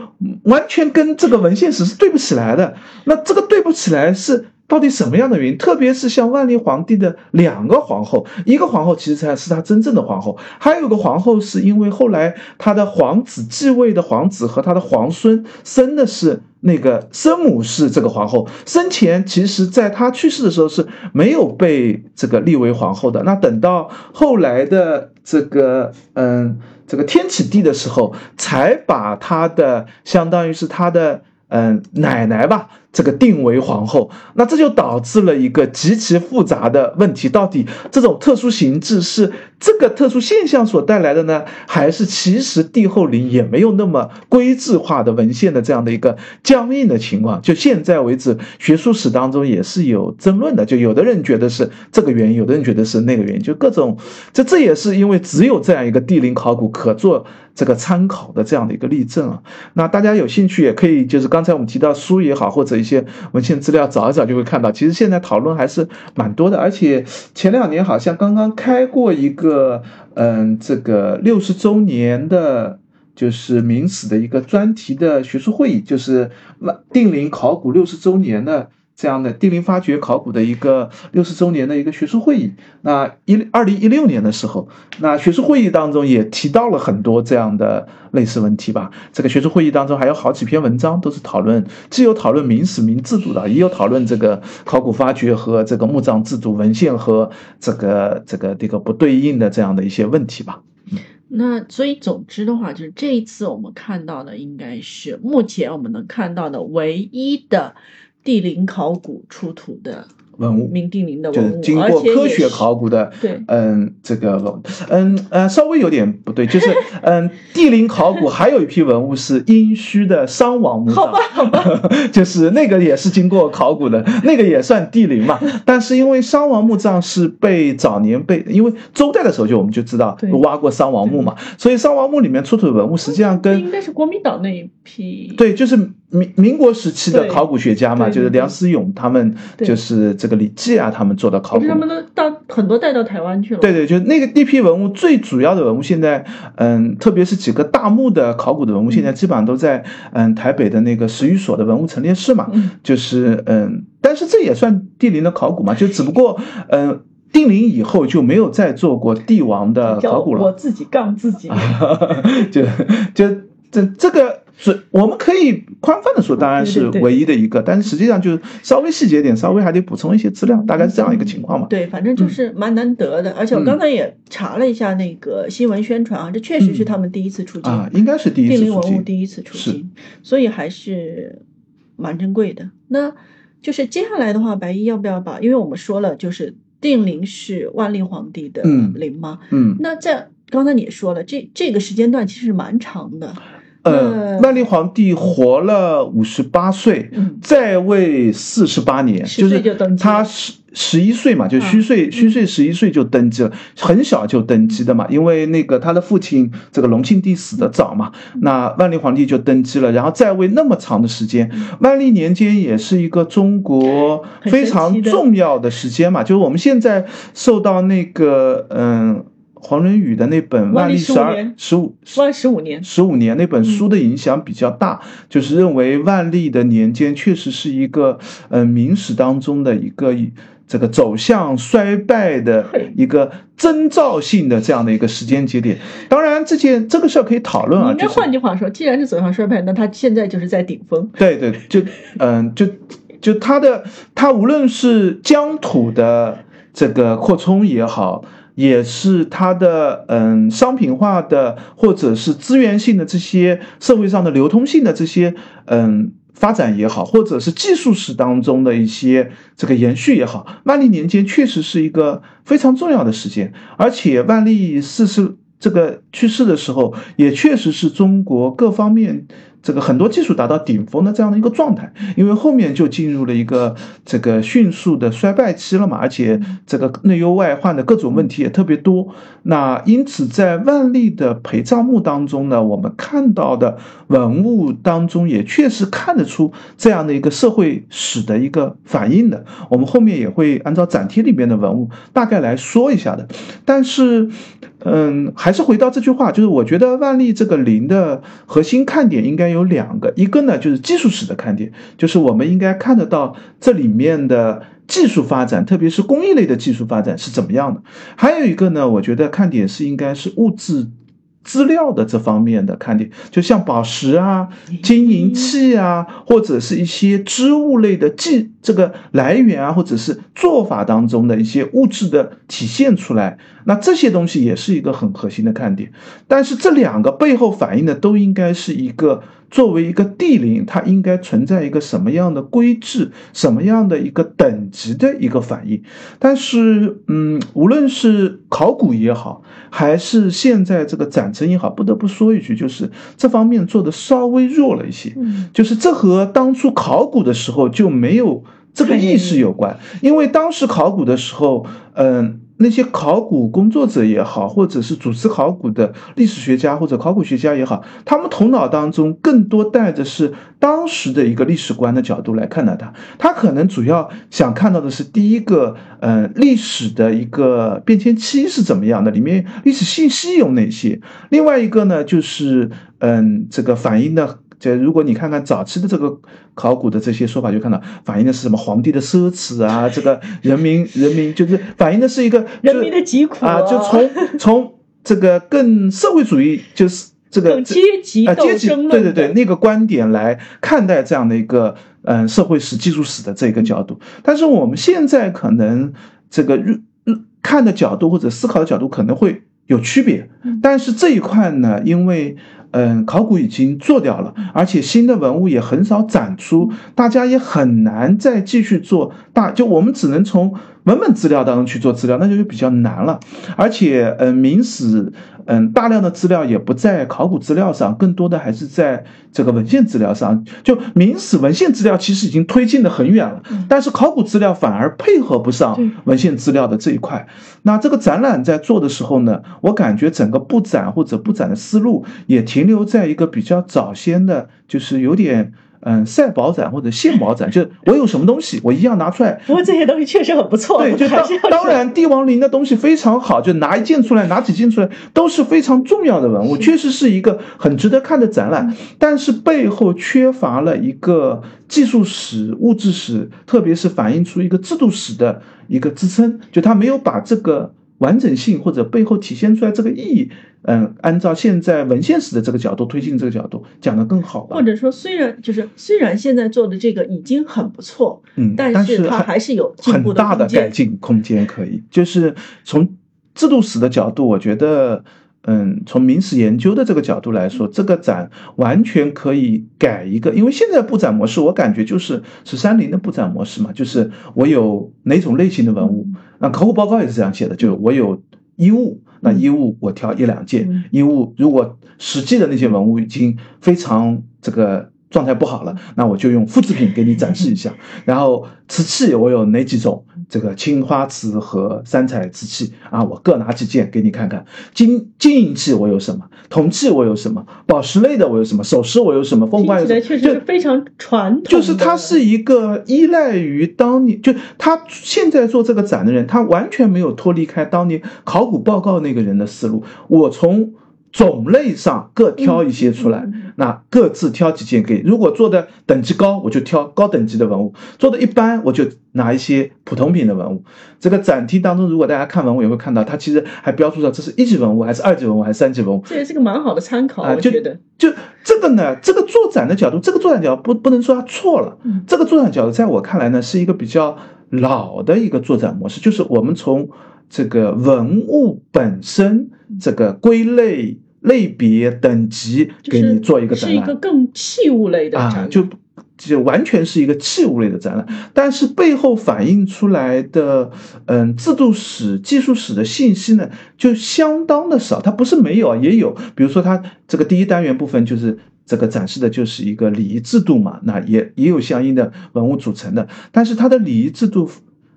Speaker 2: 完全跟这个文献史是对不起来的。那这个对不起来是。到底什么样的原因？特别是像万历皇帝的两个皇后，一个皇后其实才是他真正的皇后，还有个皇后是因为后来他的皇子继位的皇子和他的皇孙生的是那个生母是这个皇后，生前其实在他去世的时候是没有被这个立为皇后的。那等到后来的这个嗯这个天启帝的时候，才把他的相当于是他的嗯奶奶吧。这个定为皇后，那这就导致了一个极其复杂的问题：到底这种特殊形制是这个特殊现象所带来的呢，还是其实帝后陵也没有那么规制化的文献的这样的一个僵硬的情况？就现在为止，学术史当中也是有争论的，就有的人觉得是这个原因，有的人觉得是那个原因，就各种。这这也是因为只有这样一个帝陵考古可做这个参考的这样的一个例证啊。那大家有兴趣也可以，就是刚才我们提到书也好，或者。一些文献资料找一找就会看到，其实现在讨论还是蛮多的，而且前两年好像刚刚开过一个，嗯，这个六十周年的，就是明史的一个专题的学术会议，就是定陵考古六十周年的。这样的定陵发掘考古的一个六十周年的一个学术会议，那一二零一六年的时候，那学术会议当中也提到了很多这样的类似问题吧。这个学术会议当中还有好几篇文章都是讨论，既有讨论明史明制度的，也有讨论这个考古发掘和这个墓葬制度文献和这个这个这个不对应的这样的一些问题吧。
Speaker 1: 那所以总之的话，就是这一次我们看到的应该是目前我们能看到的唯一的。地陵考古出土的。
Speaker 2: 文物，
Speaker 1: 明定陵的
Speaker 2: 文物，就是经过科学考古的，
Speaker 1: 对，
Speaker 2: 嗯，这个文，嗯呃，稍微有点不对，就是 (laughs) 嗯，地陵考古还有一批文物是殷墟的商王墓
Speaker 1: 葬，好吧，好吧，(laughs)
Speaker 2: 就是那个也是经过考古的，(laughs) 那个也算地陵嘛，但是因为商王墓葬是被早年被，因为周代的时候就我们就知道挖过商王墓嘛，所以商王墓里面出土的文物实际上跟
Speaker 1: 应该是国民党那一批，
Speaker 2: 对，就是民民国时期的考古学家嘛，就是梁思永他们就是。这个李济啊，他们做的考古，
Speaker 1: 他们都到很多带到台湾去了。
Speaker 2: 对对，就那个那批文物，最主要的文物现在，嗯，特别是几个大墓的考古的文物，现在基本上都在嗯台北的那个史语所的文物陈列室嘛。就是嗯，但是这也算帝陵的考古嘛，就只不过嗯，定陵以后就没有再做过帝王的考古了。
Speaker 1: 我自己杠自己，(laughs)
Speaker 2: 就就这这个。是，我们可以宽泛的说，当然是唯一的一个，但是实际上就是稍微细节点，稍微还得补充一些资料，大概是这样一个情况嘛。
Speaker 1: 对，反正就是蛮难得的，而且我刚才也查了一下那个新闻宣传啊，这确实是他们第一次出境
Speaker 2: 啊，应该是第一次
Speaker 1: 定陵文物第一次出境，所以还是蛮珍贵的。那就是接下来的话，白衣要不要把？因为我们说了，就是定陵是万历皇帝的陵嘛，
Speaker 2: 嗯，
Speaker 1: 那在刚才你也说了，这这个时间段其实蛮长的。
Speaker 2: 呃，万历皇帝活了五十八岁，在位四十八年，就是他十十一岁嘛，就虚岁虚岁十一岁就登基了，很小就登基的嘛，因为那个他的父亲这个隆庆帝死的早嘛，那万历皇帝就登基了，然后在位那么长的时间，万历年间也是一个中国非常重要的时间嘛，就是我们现在受到那个嗯。黄仁宇的那本《万历十二十五
Speaker 1: 万十五年
Speaker 2: 十五年》那本书的影响比较大，就是认为万历的年间确实是一个嗯明史当中的一个这个走向衰败的一个征兆性的这样的一个时间节点。当然，这件这个事儿可以讨论啊。
Speaker 1: 应该换句话说，既然是走向衰败，那他现在就是在顶峰。
Speaker 2: 对对，就嗯，就就他的他无论是疆土的这个扩充也好。也是它的嗯商品化的或者是资源性的这些社会上的流通性的这些嗯发展也好，或者是技术史当中的一些这个延续也好，万历年间确实是一个非常重要的时间，而且万历逝世这个去世的时候，也确实是中国各方面这个很多技术达到顶峰的这样的一个状态，因为后面就进入了一个这个迅速的衰败期了嘛，而且这个内忧外患的各种问题也特别多。那因此在万历的陪葬墓当中呢，我们看到的文物当中也确实看得出这样的一个社会史的一个反应的。我们后面也会按照展厅里面的文物大概来说一下的。但是，嗯，还是回到这句话，就是我觉得万历这个陵的核心看点应该。有两个，一个呢就是技术史的看点，就是我们应该看得到这里面的技术发展，特别是工艺类的技术发展是怎么样的。还有一个呢，我觉得看点是应该是物质。资料的这方面的看点，就像宝石啊、金银器啊，或者是一些织物类的技这个来源啊，或者是做法当中的一些物质的体现出来，那这些东西也是一个很核心的看点。但是这两个背后反映的都应该是一个。作为一个地灵，它应该存在一个什么样的规制，什么样的一个等级的一个反应？但是，嗯，无论是考古也好，还是现在这个展陈也好，不得不说一句，就是这方面做的稍微弱了一些。嗯，就是这和当初考古的时候就没有这个意识有关，因为当时考古的时候，嗯。那些考古工作者也好，或者是主持考古的历史学家或者考古学家也好，他们头脑当中更多带着是当时的一个历史观的角度来看待它。他可能主要想看到的是第一个，呃，历史的一个变迁期是怎么样的，里面历史信息有哪些。另外一个呢，就是，嗯，这个反映的。这如果你看看早期的这个考古的这些说法，就看到反映的是什么皇帝的奢侈啊，(laughs) 这个人民人民就是反映的是一个
Speaker 1: 人民的疾苦
Speaker 2: 啊，就从从这个更社会主义就是这个
Speaker 1: 阶级
Speaker 2: 啊阶级对对对那个观点来看待这样的一个嗯社会史技术史的这个角度，但是我们现在可能这个看的角度或者思考的角度可能会有区别，但是这一块呢，因为。嗯，考古已经做掉了，而且新的文物也很少展出，大家也很难再继续做大，就我们只能从文本资料当中去做资料，那就就比较难了。而且，嗯，明史。嗯，大量的资料也不在考古资料上，更多的还是在这个文献资料上。就明史文献资料其实已经推进的很远了，但是考古资料反而配合不上文献资料的这一块。那这个展览在做的时候呢，我感觉整个布展或者布展的思路也停留在一个比较早先的，就是有点。嗯，赛宝展或者献宝展，就是我有什么东西，我一样拿出来。
Speaker 1: 不过这些东西确实很不错。
Speaker 2: 对，就当当然，帝王陵的东西非常好，就拿一件出来，拿几件出来，都是非常重要的文物，确实是一个很值得看的展览。但是背后缺乏了一个技术史、物质史，特别是反映出一个制度史的一个支撑，就他没有把这个。完整性或者背后体现出来这个意义，嗯，按照现在文献史的这个角度推进这个角度讲的更好吧。
Speaker 1: 或者说，虽然就是虽然现在做的这个已经很不错，
Speaker 2: 嗯，
Speaker 1: 但是它还是有
Speaker 2: 很大的改进空间。可以，就是从制度史的角度，我觉得，嗯，从明史研究的这个角度来说，这个展完全可以改一个，因为现在布展模式，我感觉就是十三陵的布展模式嘛，就是我有哪种类型的文物。那考古报告也是这样写的，就我有衣物，那衣物我挑一两件衣物。如果实际的那些文物已经非常这个状态不好了，那我就用复制品给你展示一下。然后瓷器我有哪几种？这个青花瓷和三彩瓷器啊，我各拿几件给你看看。金金银器我有什么？铜器我有什么？宝石类的我有什么？首饰我有什么？凤冠
Speaker 1: 确实是非常传统。
Speaker 2: 就是它是一个依赖于当年，就他现在做这个展的人，他完全没有脱离开当年考古报告那个人的思路。我从。种类上各挑一些出来，那各自挑几件给。如果做的等级高，我就挑高等级的文物；做的一般，我就拿一些普通品的文物。这个展厅当中，如果大家看文物，也会看到，它其实还标注着这是一级文物，还是二级文物，还是三级文物。
Speaker 1: 这也是个蛮好的参考，我觉得。
Speaker 2: 就这个呢，这个做展的角度，这个做展角度不不能说它错了。这个做展角度，在我看来呢，是一个比较老的一个做展模式，就是我们从这个文物本身这个归类。类别等级给你做一个展
Speaker 1: 览，是一个更器物类的展览，
Speaker 2: 就就完全是一个器物类的展览。但是背后反映出来的，嗯，制度史、技术史的信息呢，就相当的少。它不是没有啊，也有。比如说，它这个第一单元部分就是这个展示的就是一个礼仪制度嘛，那也也有相应的文物组成的，但是它的礼仪制度。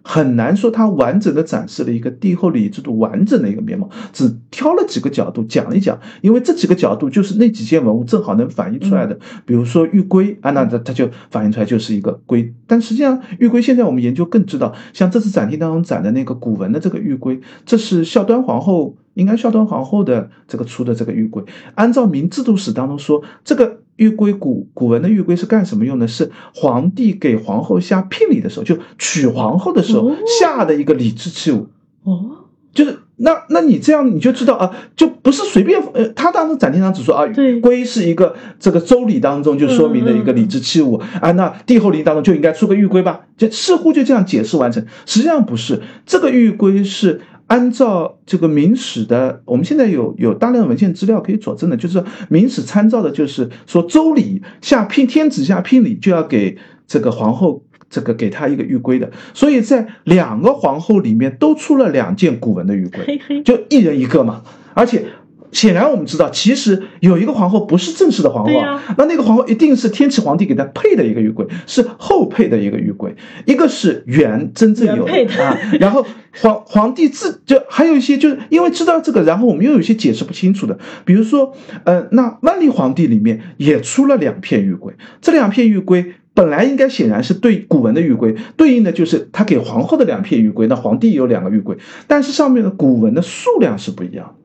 Speaker 2: 很难说它完整的展示了一个帝后礼仪制度完整的一个面貌，只挑了几个角度讲一讲，因为这几个角度就是那几件文物正好能反映出来的。比如说玉龟啊，那它它就反映出来就是一个龟，但实际上玉龟现在我们研究更知道，像这次展厅当中展的那个古文的这个玉龟，这是孝端皇后。应该孝端皇后的这个出的这个玉圭，按照明制度史当中说，这个玉圭古古文的玉圭是干什么用的？是皇帝给皇后下聘礼的时候，就娶皇后的时候下的一个礼制器物。
Speaker 1: 哦，
Speaker 2: 就是那那你这样你就知道啊，就不是随便呃，他当时展厅上只说啊，圭是一个这个周礼当中就说明的一个礼制器物啊，那帝后礼当中就应该出个玉圭吧？就似乎就这样解释完成，实际上不是，这个玉圭是。按照这个明史的，我们现在有有大量文献资料可以佐证的，就是明史参照的，就是说周礼下聘天子下聘礼就要给这个皇后这个给她一个玉圭的，所以在两个皇后里面都出了两件古文的玉圭，就一人一个嘛，而且。显然，我们知道，其实有一个皇后不是正式的皇后，那那个皇后一定是天启皇帝给她配的一个玉圭，是后配的一个玉圭。一个是原真正有的啊，然后皇 (laughs) 皇帝自就还有一些，就是因为知道这个，然后我们又有一些解释不清楚的，比如说，呃，那万历皇帝里面也出了两片玉圭，这两片玉圭本来应该显然是对古文的玉圭，对应的就是他给皇后的两片玉圭，那皇帝有两个玉圭，但是上面的古文的数量是不一样。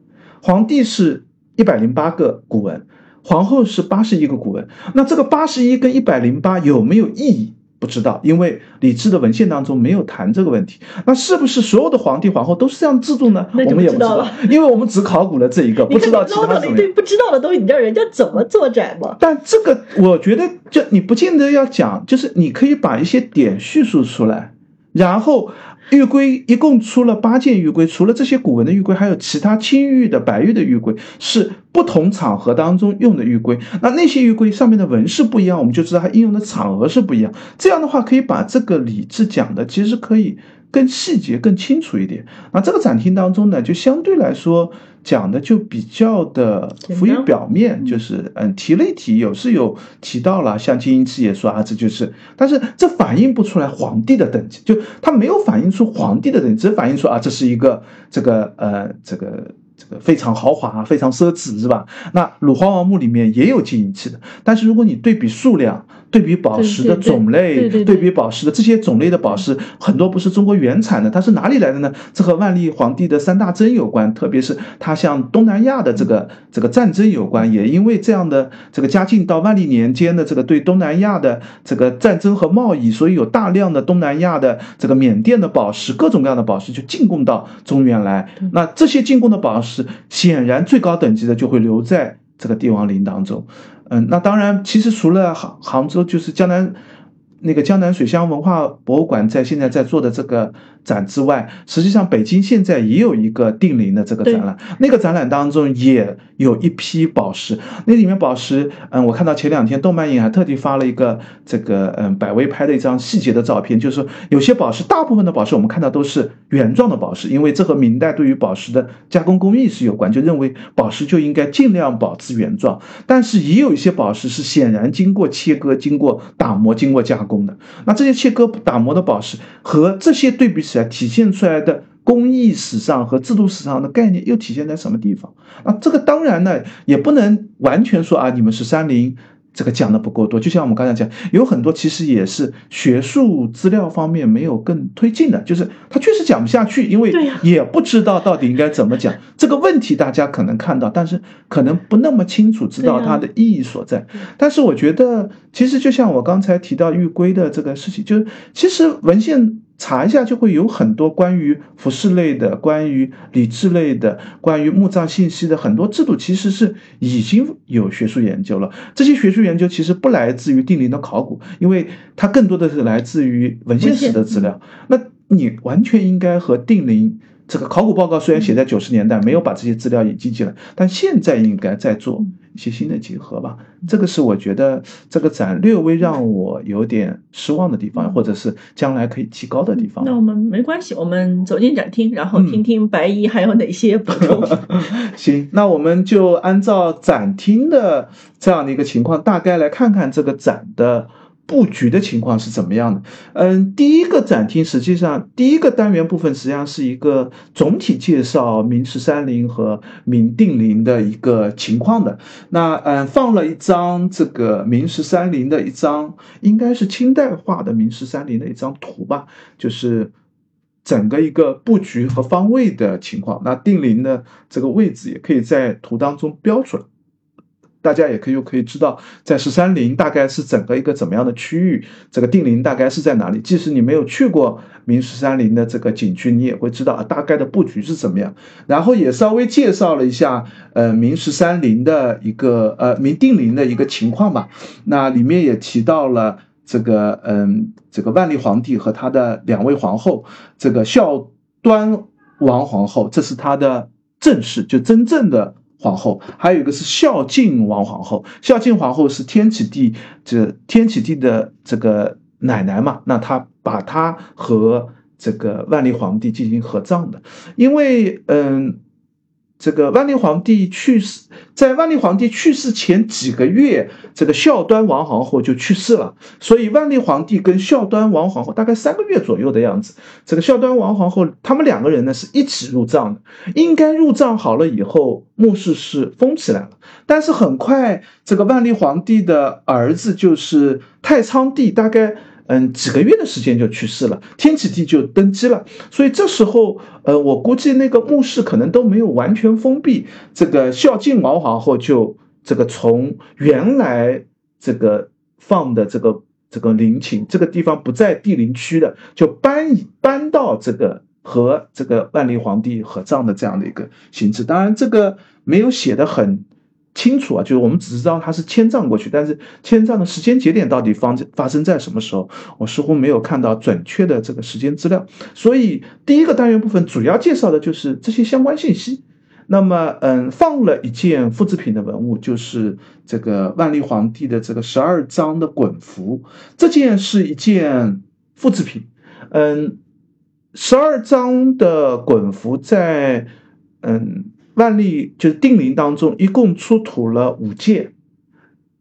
Speaker 2: 皇帝是一百零八个古文，皇后是八十一个古文。那这个八十一跟一百零八有没有意义？不知道，因为李治的文献当中没有谈这个问题。那是不是所有的皇帝皇后都是这样制度呢？我们也不知道，因为我们只考古了这一个，不知道其他什么。
Speaker 1: 对不知道的东西，你知道人家怎么做展吗？
Speaker 2: 但这个我觉得，就你不见得要讲，就是你可以把一些点叙述出来，然后。玉龟一共出了八件玉龟，除了这些古文的玉龟，还有其他青玉的、白玉的玉龟，是不同场合当中用的玉龟。那那些玉龟上面的纹饰不一样，我们就知道它应用的场合是不一样。这样的话，可以把这个礼制讲的其实可以更细节、更清楚一点。那这个展厅当中呢，就相对来说。讲的就比较的浮于表面，就是嗯提了一提，有是有提到了，像金银器也说啊，这就是，但是这反映不出来皇帝的等级，就他没有反映出皇帝的等级，只反映出啊这是一个这个呃这个这个非常豪华、非常奢侈，是吧？那鲁花王墓里面也有金银器的，但是如果你对比数量。对比宝石的种类，对比宝石的这些种类的宝石，很多不是中国原产的，它是哪里来的呢？这和万历皇帝的三大征有关，特别是他向东南亚的这个这个战争有关。也因为这样的这个嘉靖到万历年间的这个对东南亚的这个战争和贸易，所以有大量的东南亚的这个缅甸的宝石，各种各样的宝石就进贡到中原来。那这些进贡的宝石，显然最高等级的就会留在这个帝王陵当中。嗯，那当然，其实除了杭杭州，就是江南。那个江南水乡文化博物馆在现在在做的这个展之外，实际上北京现在也有一个定陵的这个展览，那个展览当中也有一批宝石，那里面宝石，嗯，我看到前两天动漫影还特地发了一个这个嗯百威拍的一张细节的照片，就是说有些宝石，大部分的宝石我们看到都是原状的宝石，因为这和明代对于宝石的加工工艺是有关，就认为宝石就应该尽量保持原状，但是也有一些宝石是显然经过切割、经过打磨、经过加工。功能，那这些切割打磨的宝石和这些对比起来，体现出来的工艺史上和制度史上的概念又体现在什么地方？那，这个当然呢，也不能完全说啊，你们是三菱。这个讲的不够多，就像我们刚才讲，有很多其实也是学术资料方面没有更推进的，就是他确实讲不下去，因为也不知道到底应该怎么讲这个问题。大家可能看到，但是可能不那么清楚知道它的意义所在。但是我觉得，其实就像我刚才提到玉圭的这个事情，就是其实文献。查一下就会有很多关于服饰类的、关于礼制类的、关于墓葬信息的很多制度，其实是已经有学术研究了。这些学术研究其实不来自于定陵的考古，因为它更多的是来自于文献史的资料。那你完全应该和定陵这个考古报告虽然写在九十年代，没有把这些资料引进进来，但现在应该在做一些新的结合吧。这个是我觉得这个展略微让我有点失望的地方，或者是将来可以提高的地方。
Speaker 1: 那我们没关系，我们走进展厅，然后听听白衣还有哪些补充。(laughs)
Speaker 2: 行，那我们就按照展厅的这样的一个情况，大概来看看这个展的。布局的情况是怎么样的？嗯，第一个展厅实际上第一个单元部分实际上是一个总体介绍明十三陵和明定陵的一个情况的。那嗯，放了一张这个明十三陵的一张，应该是清代画的明十三陵的一张图吧，就是整个一个布局和方位的情况。那定陵的这个位置也可以在图当中标出来。大家也可以又可以知道，在十三陵大概是整个一个怎么样的区域，这个定陵大概是在哪里。即使你没有去过明十三陵的这个景区，你也会知道啊，大概的布局是怎么样。然后也稍微介绍了一下，呃，明十三陵的一个呃明定陵的一个情况吧。那里面也提到了这个嗯，这个万历皇帝和他的两位皇后，这个孝端王皇后，这是他的正室，就真正的。皇后，还有一个是孝敬王皇后。孝敬皇后是天启帝这天启帝的这个奶奶嘛？那她把她和这个万历皇帝进行合葬的，因为嗯。这个万历皇帝去世，在万历皇帝去世前几个月，这个孝端王皇后就去世了。所以万历皇帝跟孝端王皇后大概三个月左右的样子，这个孝端王皇后他们两个人呢是一起入葬的。应该入葬好了以后，墓室是封起来了。但是很快，这个万历皇帝的儿子就是太仓帝，大概。嗯，几个月的时间就去世了，天启帝就登基了，所以这时候，呃，我估计那个墓室可能都没有完全封闭，这个孝敬王皇后就这个从原来这个放的这个这个陵寝这个地方不在帝陵区的，就搬搬到这个和这个万历皇帝合葬的这样的一个形式，当然这个没有写的很。清楚啊，就是我们只知道它是迁葬过去，但是迁葬的时间节点到底发发生在什么时候，我似乎没有看到准确的这个时间资料。所以第一个单元部分主要介绍的就是这些相关信息。那么，嗯，放了一件复制品的文物，就是这个万历皇帝的这个十二章的衮服。这件是一件复制品，嗯，十二章的衮服在，嗯。万历就是定陵当中，一共出土了五件，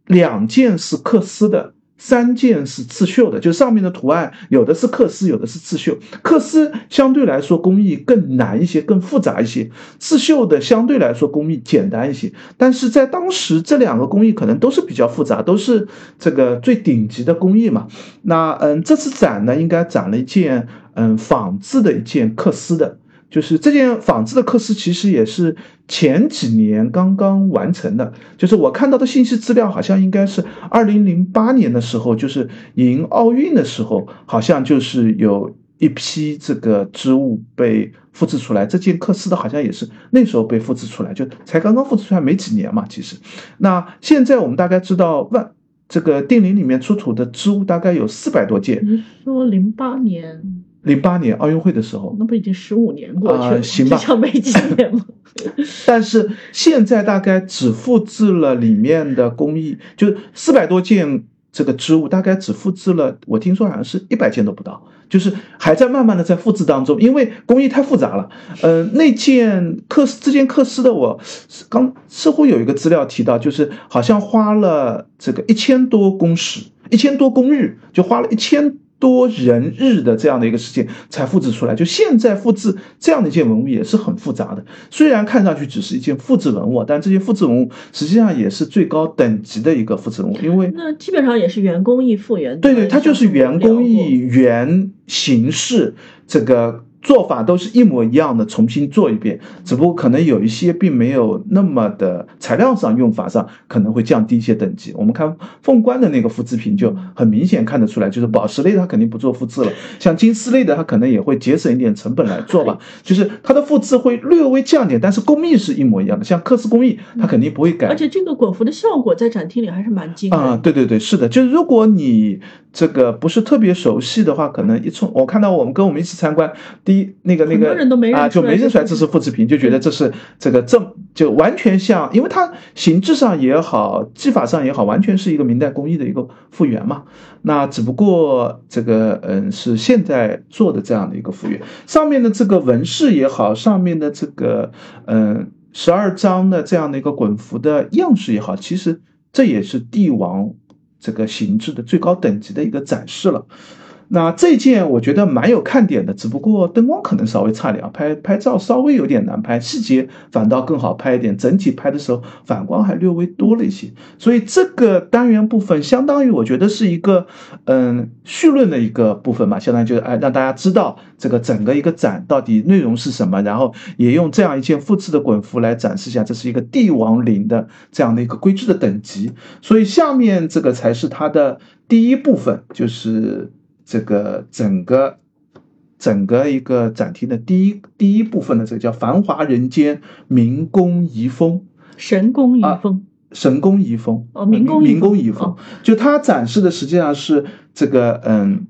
Speaker 2: 两件是缂丝的，三件是刺绣的。就上面的图案，有的是缂丝，有的是刺绣。缂丝相对来说工艺更难一些，更复杂一些；刺绣的相对来说工艺简单一些。但是在当时，这两个工艺可能都是比较复杂，都是这个最顶级的工艺嘛。那嗯，这次展呢，应该展了一件嗯仿制的一件缂丝的。就是这件仿制的刻丝，其实也是前几年刚刚完成的。就是我看到的信息资料，好像应该是二零零八年的时候，就是迎奥运的时候，好像就是有一批这个织物被复制出来。这件刻丝的好像也是那时候被复制出来，就才刚刚复制出来没几年嘛。其实，那现在我们大概知道万这个定陵里面出土的织物大概有四百多件。
Speaker 1: 你说零八年？
Speaker 2: 零八年奥运会的时候，
Speaker 1: 那不已经十五年过去了？
Speaker 2: 行吧，
Speaker 1: 像没几年吗？(laughs)
Speaker 2: 但是现在大概只复制了里面的工艺，就是四百多件这个织物，大概只复制了，我听说好像是一百件都不到，就是还在慢慢的在复制当中，因为工艺太复杂了。呃，那件刻这件克丝的，我刚似乎有一个资料提到，就是好像花了这个一千多工时，一千多工日，就花了一千。多人日的这样的一个事件才复制出来，就现在复制这样的一件文物也是很复杂的。虽然看上去只是一件复制文物，但这些复制文物实际上也是最高等级的一个复制文物，因为
Speaker 1: 那基本上也是原工艺复原。
Speaker 2: 对对，它就是原工艺原形式这个。做法都是一模一样的，重新做一遍，只不过可能有一些并没有那么的材料上用法上可能会降低一些等级。我们看凤冠的那个复制品就很明显看得出来，就是宝石类的它肯定不做复制了，像金丝类的它可能也会节省一点成本来做吧，就是它的复制会略微降点，但是工艺是一模一样的。像刻丝工艺它肯定不会改，
Speaker 1: 而且这个滚幅的效果在展厅里还是蛮精的
Speaker 2: 啊。对对对，是的，就是如果你这个不是特别熟悉的话，可能一冲我看到我们跟我们一起参观，第一那个那个啊就没认出来这是复制品，就觉得这是这个正就完全像，因为它形制上也好，技法上也好，完全是一个明代工艺的一个复原嘛。那只不过这个嗯是现在做的这样的一个复原，上面的这个纹饰也好，上面的这个嗯十二张的这样的一个滚幅的样式也好，其实这也是帝王。这个形制的最高等级的一个展示了。那这件我觉得蛮有看点的，只不过灯光可能稍微差点啊，拍拍照稍微有点难拍，细节反倒更好拍一点。整体拍的时候反光还略微多了一些，所以这个单元部分相当于我觉得是一个嗯绪论的一个部分嘛，相当于就是哎让大家知道这个整个一个展到底内容是什么，然后也用这样一件复制的滚幅来展示一下，这是一个帝王陵的这样的一个规制的等级。所以下面这个才是它的第一部分，就是。这个整个整个一个展厅的第一第一部分的这个叫繁华人间，民工遗风，
Speaker 1: 神工遗风，
Speaker 2: 神工遗风。
Speaker 1: 哦，民
Speaker 2: 工民
Speaker 1: 工
Speaker 2: 遗风，就它展示的实际上是这个嗯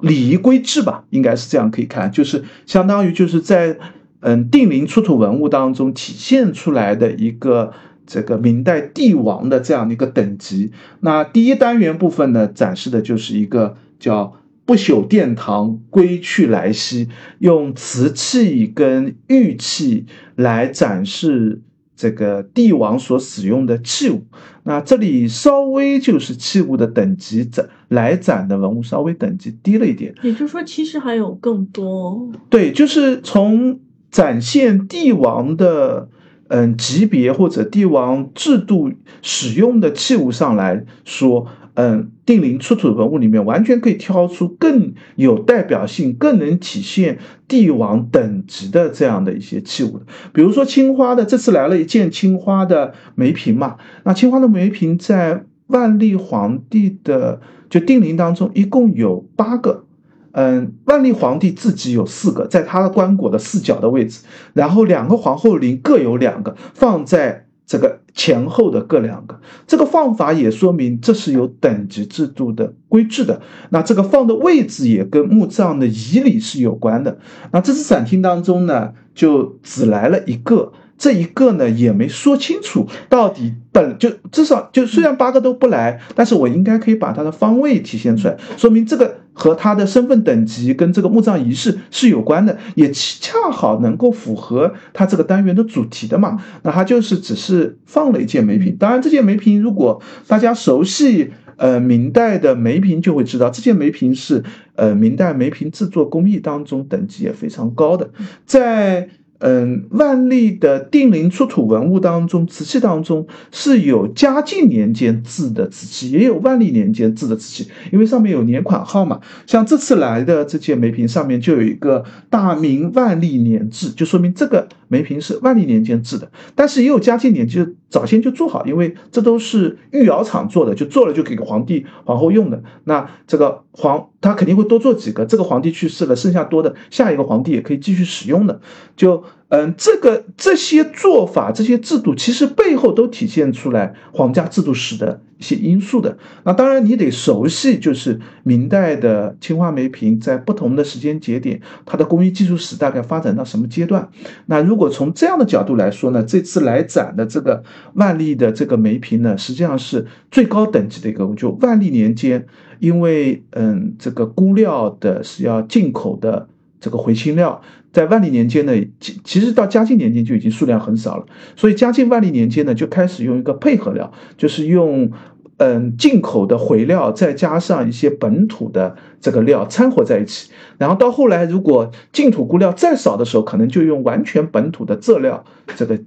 Speaker 2: 礼仪规制吧，应该是这样可以看，就是相当于就是在嗯定陵出土文物当中体现出来的一个。这个明代帝王的这样的一个等级，那第一单元部分呢，展示的就是一个叫不朽殿堂归去来兮，用瓷器跟玉器来展示这个帝王所使用的器物。那这里稍微就是器物的等级展来展的文物稍微等级低了一点，
Speaker 1: 也就是说，其实还有更多。
Speaker 2: 对，就是从展现帝王的。嗯，级别或者帝王制度使用的器物上来说，嗯，定陵出土文物里面完全可以挑出更有代表性、更能体现帝王等级的这样的一些器物比如说青花的，这次来了一件青花的梅瓶嘛。那青花的梅瓶在万历皇帝的就定陵当中一共有八个。嗯，万历皇帝自己有四个，在他的棺椁的四角的位置，然后两个皇后陵各有两个，放在这个前后的各两个。这个放法也说明这是有等级制度的规制的。那这个放的位置也跟墓葬的仪礼是有关的。那这次展厅当中呢，就只来了一个。这一个呢也没说清楚到底本就至少就虽然八个都不来，但是我应该可以把它的方位体现出来，说明这个和他的身份等级跟这个墓葬仪式是有关的，也恰好能够符合他这个单元的主题的嘛。那他就是只是放了一件梅瓶，当然这件梅瓶如果大家熟悉呃明代的梅瓶，就会知道这件梅瓶是呃明代梅瓶制作工艺当中等级也非常高的，在。嗯，万历的定陵出土文物当中，瓷器当中是有嘉靖年间制的瓷器，也有万历年间制的瓷器，因为上面有年款号嘛。像这次来的这件梅瓶上面就有一个大明万历年制，就说明这个梅瓶是万历年间制的。但是也有嘉靖年间早先就做好，因为这都是御窑厂做的，就做了就给皇帝皇后用的。那这个皇他肯定会多做几个，这个皇帝去世了，剩下多的下一个皇帝也可以继续使用的，就。嗯，这个这些做法、这些制度，其实背后都体现出来皇家制度史的一些因素的。那当然，你得熟悉，就是明代的青花梅瓶在不同的时间节点，它的工艺技术史大概发展到什么阶段。那如果从这样的角度来说呢，这次来展的这个万历的这个梅瓶呢，实际上是最高等级的一个，就万历年间，因为嗯，这个钴料的是要进口的。这个回青料在万历年间呢，其其实到嘉靖年间就已经数量很少了，所以嘉靖万历年间呢就开始用一个配合料，就是用嗯进口的回料再加上一些本土的这个料掺和在一起，然后到后来如果净土钴料再少的时候，可能就用完全本土的蔗料这个。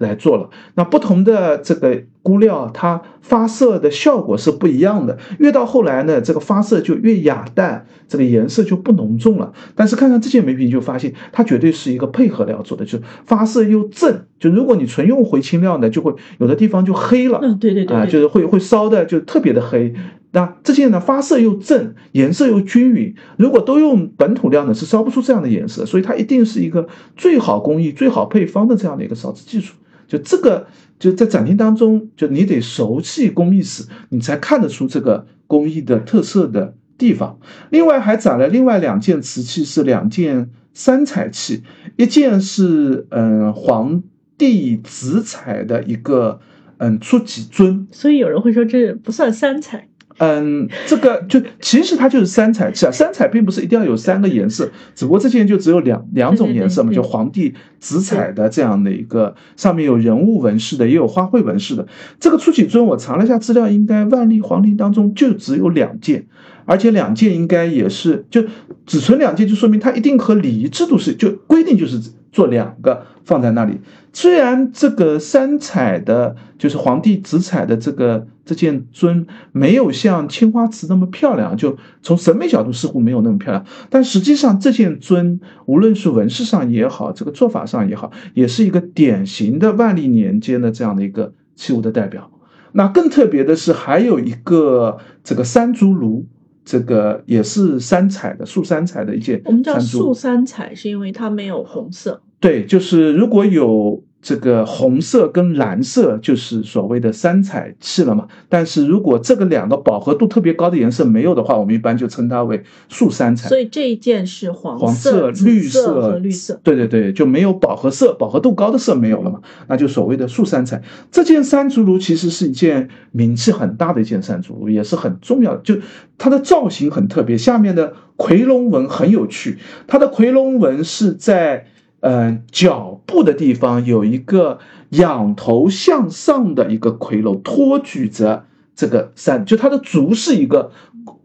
Speaker 2: 来做了，那不同的这个钴料，它发色的效果是不一样的。越到后来呢，这个发色就越哑淡，这个颜色就不浓重了。但是看看这件梅瓶，就发现它绝对是一个配合料做的，就是发色又正。就如果你纯用回青料呢，就会有的地方就黑了。
Speaker 1: 嗯，对对对，
Speaker 2: 啊，就是会会烧的就特别的黑。那这件呢，发色又正，颜色又均匀。如果都用本土料呢，是烧不出这样的颜色。所以它一定是一个最好工艺、最好配方的这样的一个烧制技术。就这个，就在展厅当中，就你得熟悉工艺史，你才看得出这个工艺的特色的地方。另外还展了另外两件瓷器，是两件三彩器，一件是嗯皇帝紫彩的一个嗯初级尊，
Speaker 1: 所以有人会说这不算三彩。
Speaker 2: 嗯，这个就其实它就是三彩器啊，三彩并不是一定要有三个颜色，只不过这件就只有两两种颜色嘛，就黄地紫彩的这样的一个，上面有人物纹饰的，也有花卉纹饰的。这个出启尊我查了一下资料，应该万历皇陵当中就只有两件，而且两件应该也是就只存两件，就说明它一定和礼仪制度是就规定就是做两个放在那里。虽然这个三彩的，就是皇帝紫彩的这个这件尊，没有像青花瓷那么漂亮，就从审美角度似乎没有那么漂亮，但实际上这件尊，无论是纹饰上也好，这个做法上也好，也是一个典型的万历年间的这样的一个器物的代表。那更特别的是，还有一个这个三足炉，这个也是三彩的素三彩的一件。
Speaker 1: 我们叫素三彩，是因为它没有红色。
Speaker 2: 对，就是如果有这个红色跟蓝色，就是所谓的三彩器了嘛。但是如果这个两个饱和度特别高的颜色没有的话，我们一般就称它为素三彩。
Speaker 1: 所以这一件是黄
Speaker 2: 色、
Speaker 1: 绿
Speaker 2: 色
Speaker 1: 和绿色。
Speaker 2: 对对对，就没有饱和色、饱和度高的色没有了嘛，那就所谓的素三彩。这件三足炉其实是一件名气很大的一件三足炉，也是很重要的。就它的造型很特别，下面的夔龙纹很有趣，它的夔龙纹是在。嗯，脚部的地方有一个仰头向上的一个夔龙，托举着这个山，就它的足是一个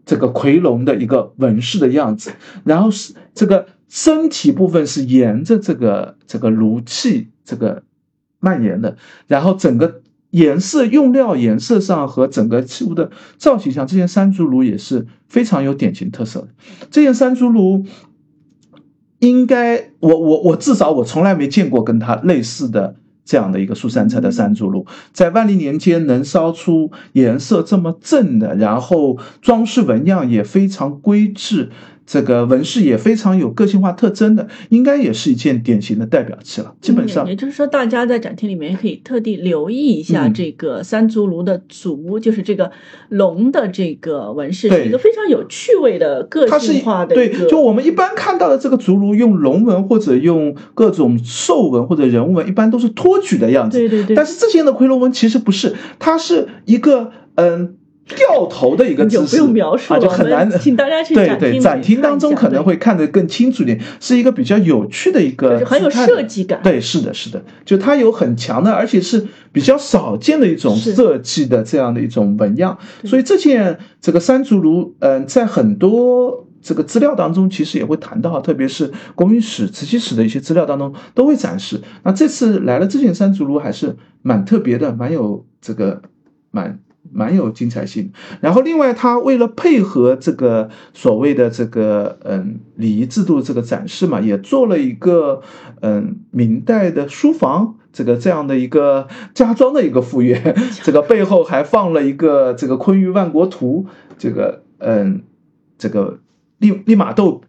Speaker 2: 这个夔龙的一个纹饰的样子，然后是这个身体部分是沿着这个这个炉器这个蔓延的，然后整个颜色用料颜色上和整个器物的造型上，这件三足炉也是非常有典型特色的。这件三足炉。应该，我我我至少我从来没见过跟它类似的这样的一个素三彩的三足炉，在万历年间能烧出颜色这么正的，然后装饰纹样也非常规制。这个纹饰也非常有个性化特征的，应该也是一件典型的代表器了。基本上，
Speaker 1: 也就是说，大家在展厅里面可以特地留意一下这个三足炉的足，就是这个龙的这个纹饰，是一个非常有趣味的个性化的。
Speaker 2: 对，就我们一般看到的这个足炉，用龙纹或者用各种兽纹或者人物纹，一般都是托举的样子。
Speaker 1: 对对对。
Speaker 2: 但是这些的夔龙纹其实不是，它是一个嗯。掉头的一个姿势啊，就很难。
Speaker 1: 请大家去
Speaker 2: 对对展
Speaker 1: 厅
Speaker 2: 当中可能会看得更清楚一点，是一个比较有趣的一个，
Speaker 1: 很有设计感。
Speaker 2: 对，是的，是的，就它有很强的，而且是比较少见的一种设计的这样的一种纹样。所以这件这个山竹炉，嗯，在很多这个资料当中其实也会谈到，特别是国民史、瓷器史的一些资料当中都会展示。那这次来了这件山竹炉还是蛮特别的，蛮有这个蛮。蛮有精彩性，然后另外他为了配合这个所谓的这个嗯礼仪制度这个展示嘛，也做了一个嗯明代的书房这个这样的一个家装的一个复原，(laughs) 这个背后还放了一个这个坤舆万国图，这个嗯这个利利玛窦。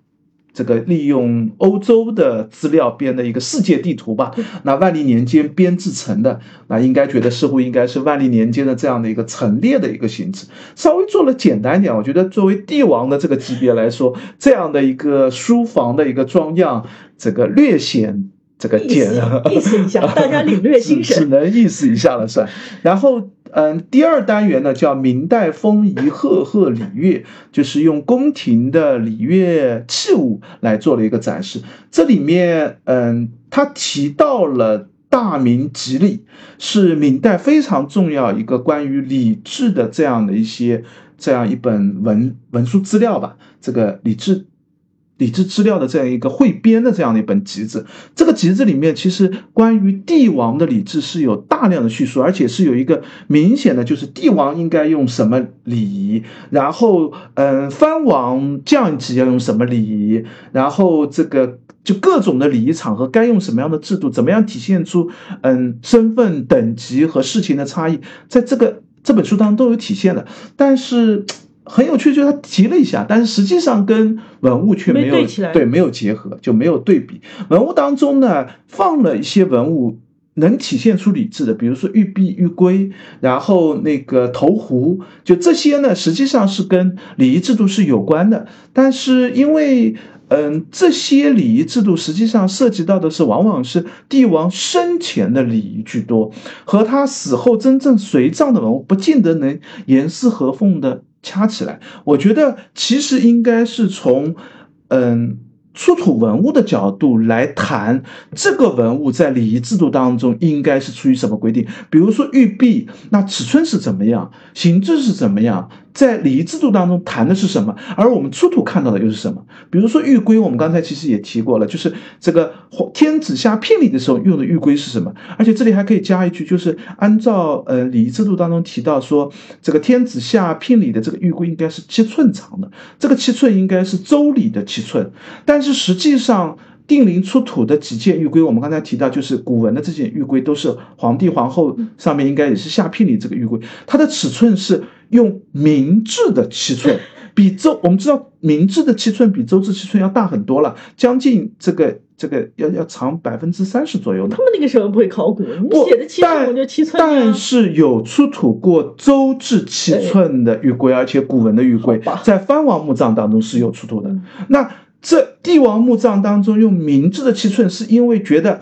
Speaker 2: 这个利用欧洲的资料编的一个世界地图吧，那万历年间编制成的，那应该觉得似乎应该是万历年间的这样的一个陈列的一个形式，稍微做了简单一点。我觉得作为帝王的这个级别来说，这样的一个书房的一个装样，这个略显这个简，
Speaker 1: 意思一下，(laughs) 大家领略精神，
Speaker 2: 只能意思一下了算。然后。嗯，第二单元呢叫明代风仪赫赫礼乐，就是用宫廷的礼乐器物来做了一个展示。这里面，嗯，他提到了大明吉礼，是明代非常重要一个关于礼制的这样的一些这样一本文文书资料吧。这个礼制。礼制资料的这样一个汇编的这样的一本集子，这个集子里面其实关于帝王的礼制是有大量的叙述，而且是有一个明显的，就是帝王应该用什么礼仪，然后嗯，藩王降级要用什么礼仪，然后这个就各种的礼仪场合该用什么样的制度，怎么样体现出嗯身份等级和事情的差异，在这个这本书当中都有体现的，但是。很有趣，就是他提了一下，但是实际上跟文物却没有对没有结合，就没有对比。文物当中呢放了一些文物，能体现出理智的，比如说玉璧、玉圭，然后那个头壶，就这些呢，实际上是跟礼仪制度是有关的。但是因为，嗯，这些礼仪制度实际上涉及到的是，往往是帝王生前的礼仪居多，和他死后真正随葬的文物，不见得能严丝合缝的掐起来。我觉得其实应该是从，嗯。出土文物的角度来谈这个文物在礼仪制度当中应该是出于什么规定？比如说玉璧，那尺寸是怎么样，形制是怎么样？在礼仪制度当中谈的是什么？而我们出土看到的又是什么？比如说玉圭，我们刚才其实也提过了，就是这个 (laughs) 天子下聘礼的时候用的玉圭是什么？而且这里还可以加一句，就是按照呃礼仪制度当中提到说，这个天子下聘礼的这个玉圭应该是七寸长的，这个七寸应该是周礼的七寸，但是实际上。定陵出土的几件玉圭，我们刚才提到，就是古文的这件玉圭，都是皇帝皇后上面应该也是下聘礼这个玉圭，它的尺寸是用明制的七寸，(laughs) 比周我们知道明制的七寸比周制七寸要大很多了，将近这个这个要要长百分之三十左右呢
Speaker 1: 他们那个时候不会考古，你写的七寸我就七寸。
Speaker 2: 但是有出土过周制七寸的玉龟，而且古文的玉龟在藩王墓葬当中是有出土的。那这帝王墓葬当中用明制的七寸，是因为觉得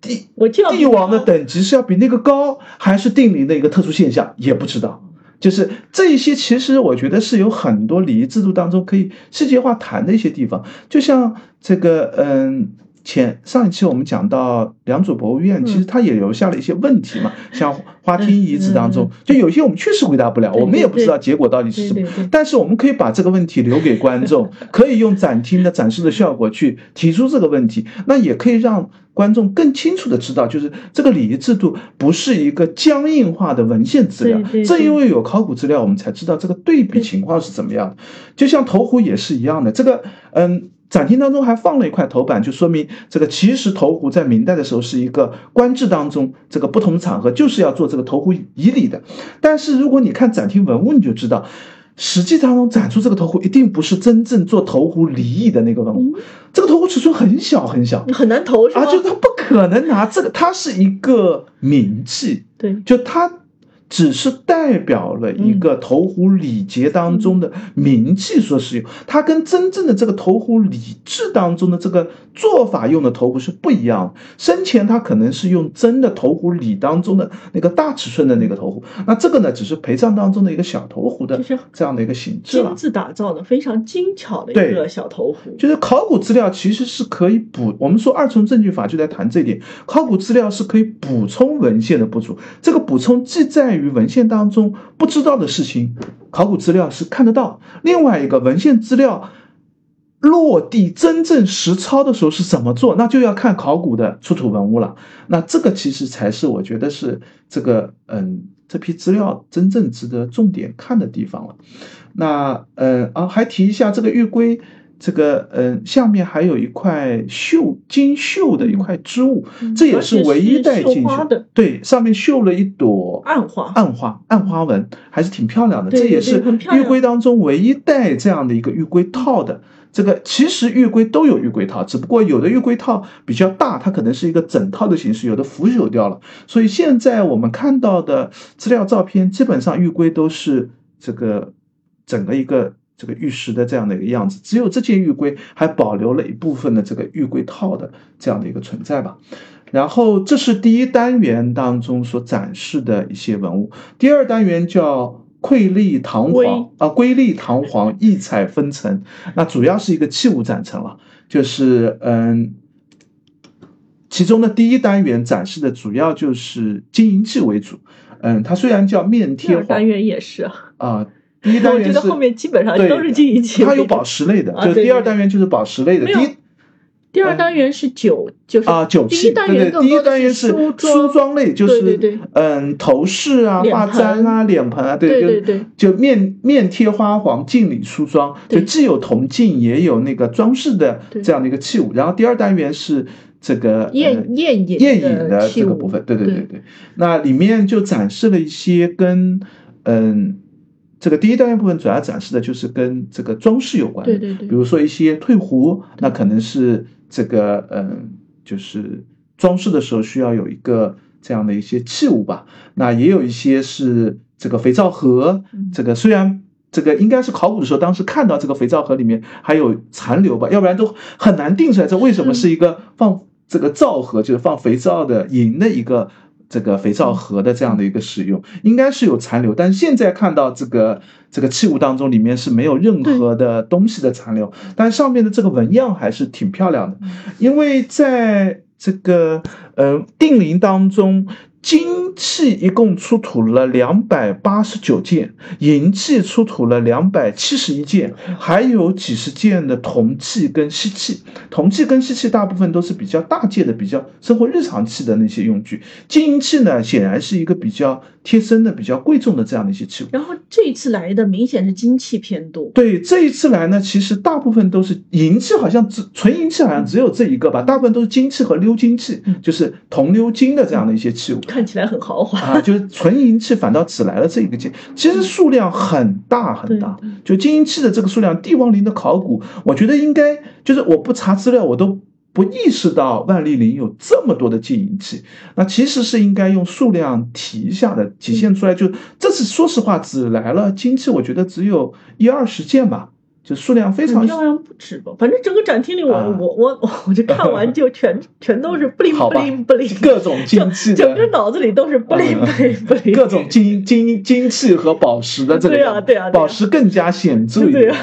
Speaker 2: 帝帝王的等级是要比那个高，还是定陵的一个特殊现象，也不知道。就是这一些，其实我觉得是有很多礼仪制度当中可以细节化谈的一些地方，就像这个，嗯。前上一期我们讲到良渚博物院，其实它也留下了一些问题嘛，像花厅遗址当中，就有些我们确实回答不了，我们也不知道结果到底是什么。但是我们可以把这个问题留给观众，可以用展厅的展示的效果去提出这个问题，那也可以让观众更清楚的知道，就是这个礼仪制度不是一个僵硬化的文献资料，正因为有考古资料，我们才知道这个对比情况是怎么样的。就像投壶也是一样的，这个嗯。展厅当中还放了一块头板，就说明这个其实投壶在明代的时候是一个官制当中这个不同场合就是要做这个投壶仪礼的。但是如果你看展厅文物，你就知道，实际当中展出这个头壶一定不是真正做头壶离异的那个文物。这个头壶尺寸很小很小，
Speaker 1: 很难投是
Speaker 2: 吧？啊，就他不可能拿这个，它是一个名器，
Speaker 1: 对，
Speaker 2: 就它。只是代表了一个投壶礼节当中的名气所使用，它跟真正的这个投壶礼制当中的这个做法用的投壶是不一样的。生前他可能是用真的投壶礼当中的那个大尺寸的那个投壶，那这个呢只是陪葬当中的一个小投壶的这样的一个形制
Speaker 1: 了。精致打造的非常精巧的一个小投壶。
Speaker 2: 就是考古资料其实是可以补，我们说二重证据法就在谈这一点，考古资料是可以补充文献的不足。这个补充既在于。于文献当中不知道的事情，考古资料是看得到。另外一个文献资料落地真正实操的时候是怎么做，那就要看考古的出土文物了。那这个其实才是我觉得是这个嗯这批资料真正值得重点看的地方了。那呃啊还提一下这个玉圭。这个嗯，下面还有一块绣金绣的一块织物，这也是唯一带进去
Speaker 1: 的。
Speaker 2: 对，上面绣了一朵
Speaker 1: 暗花，
Speaker 2: 暗花，暗花纹，还是挺漂亮的。这也是玉龟当中唯一带这样的一个玉龟套的。这个其实玉龟都有玉龟套，只不过有的玉龟套比较大，它可能是一个整套的形式，有的腐朽掉了。所以现在我们看到的资料照片，基本上玉龟都是这个整个一个。这个玉石的这样的一个样子，只有这件玉圭还保留了一部分的这个玉圭套的这样的一个存在吧。然后这是第一单元当中所展示的一些文物，第二单元叫瑰丽堂皇啊，瑰丽堂皇，异彩纷呈。那主要是一个器物展陈了，就是嗯，其中的第一单元展示的主要就是金银器为主。嗯，它虽然叫面贴黄，
Speaker 1: 单元也是
Speaker 2: 啊。第一单元是
Speaker 1: 后面基本上都是金银器，
Speaker 2: 它有宝石类的，就第二单元就是宝石类的。第一
Speaker 1: 第二单元是酒，就是
Speaker 2: 啊酒器。第一
Speaker 1: 单元
Speaker 2: 第一单元是梳妆类，就是嗯头饰啊、发簪啊、脸盆啊，
Speaker 1: 对
Speaker 2: 对对，就面面贴花黄、镜里梳妆，就既有铜镜也有那个装饰的这样的一个器物。然后第二单元是这个
Speaker 1: 宴宴饮
Speaker 2: 宴饮的这个部分，对对对对。那里面就展示了一些跟嗯。这个第一单元部分主要展示的就是跟这个装饰有关
Speaker 1: 的，对对对，
Speaker 2: 比如说一些退壶，那可能是这个嗯，就是装饰的时候需要有一个这样的一些器物吧。那也有一些是这个肥皂盒，这个虽然这个应该是考古的时候，当时看到这个肥皂盒里面还有残留吧，要不然都很难定出来这为什么是一个放这个皂盒，就是放肥皂的银的一个。这个肥皂盒的这样的一个使用，应该是有残留，但是现在看到这个这个器物当中，里面是没有任何的东西的残留，但上面的这个纹样还是挺漂亮的，因为在这个呃定陵当中。金器一共出土了两百八十九件，银器出土了两百七十一件，还有几十件的铜器跟锡器。铜器跟锡器大部分都是比较大件的、比较生活日常器的那些用具。金银器呢，显然是一个比较贴身的、比较贵重的这样的一些器物。
Speaker 1: 然后这一次来的明显是金器偏多。
Speaker 2: 对，这一次来呢，其实大部分都是银器，好像只纯银器好像只有这一个吧，大部分都是金器和鎏金器，就是铜鎏金的这样的一些器物。
Speaker 1: 看起来很豪华
Speaker 2: 啊，就是纯银器反倒只来了这一个件，其实数量很大很大。就金银器的这个数量，帝王陵的考古，我觉得应该就是我不查资料，我都不意识到万历陵有这么多的金银器。那其实是应该用数量提一下的，体现出来。就这次说实话，只来了金器，我觉得只有一二十件吧。就数量非常，
Speaker 1: 好像不止吧。反正整个展厅里，我我我我就看完就全 (laughs) 全都是不灵不灵不灵，
Speaker 2: 各种精器，
Speaker 1: 整个脑子里都是不灵不灵不灵，
Speaker 2: 各种金金金器和宝石的这个，
Speaker 1: 对啊对啊，
Speaker 2: 宝石更加显著一点。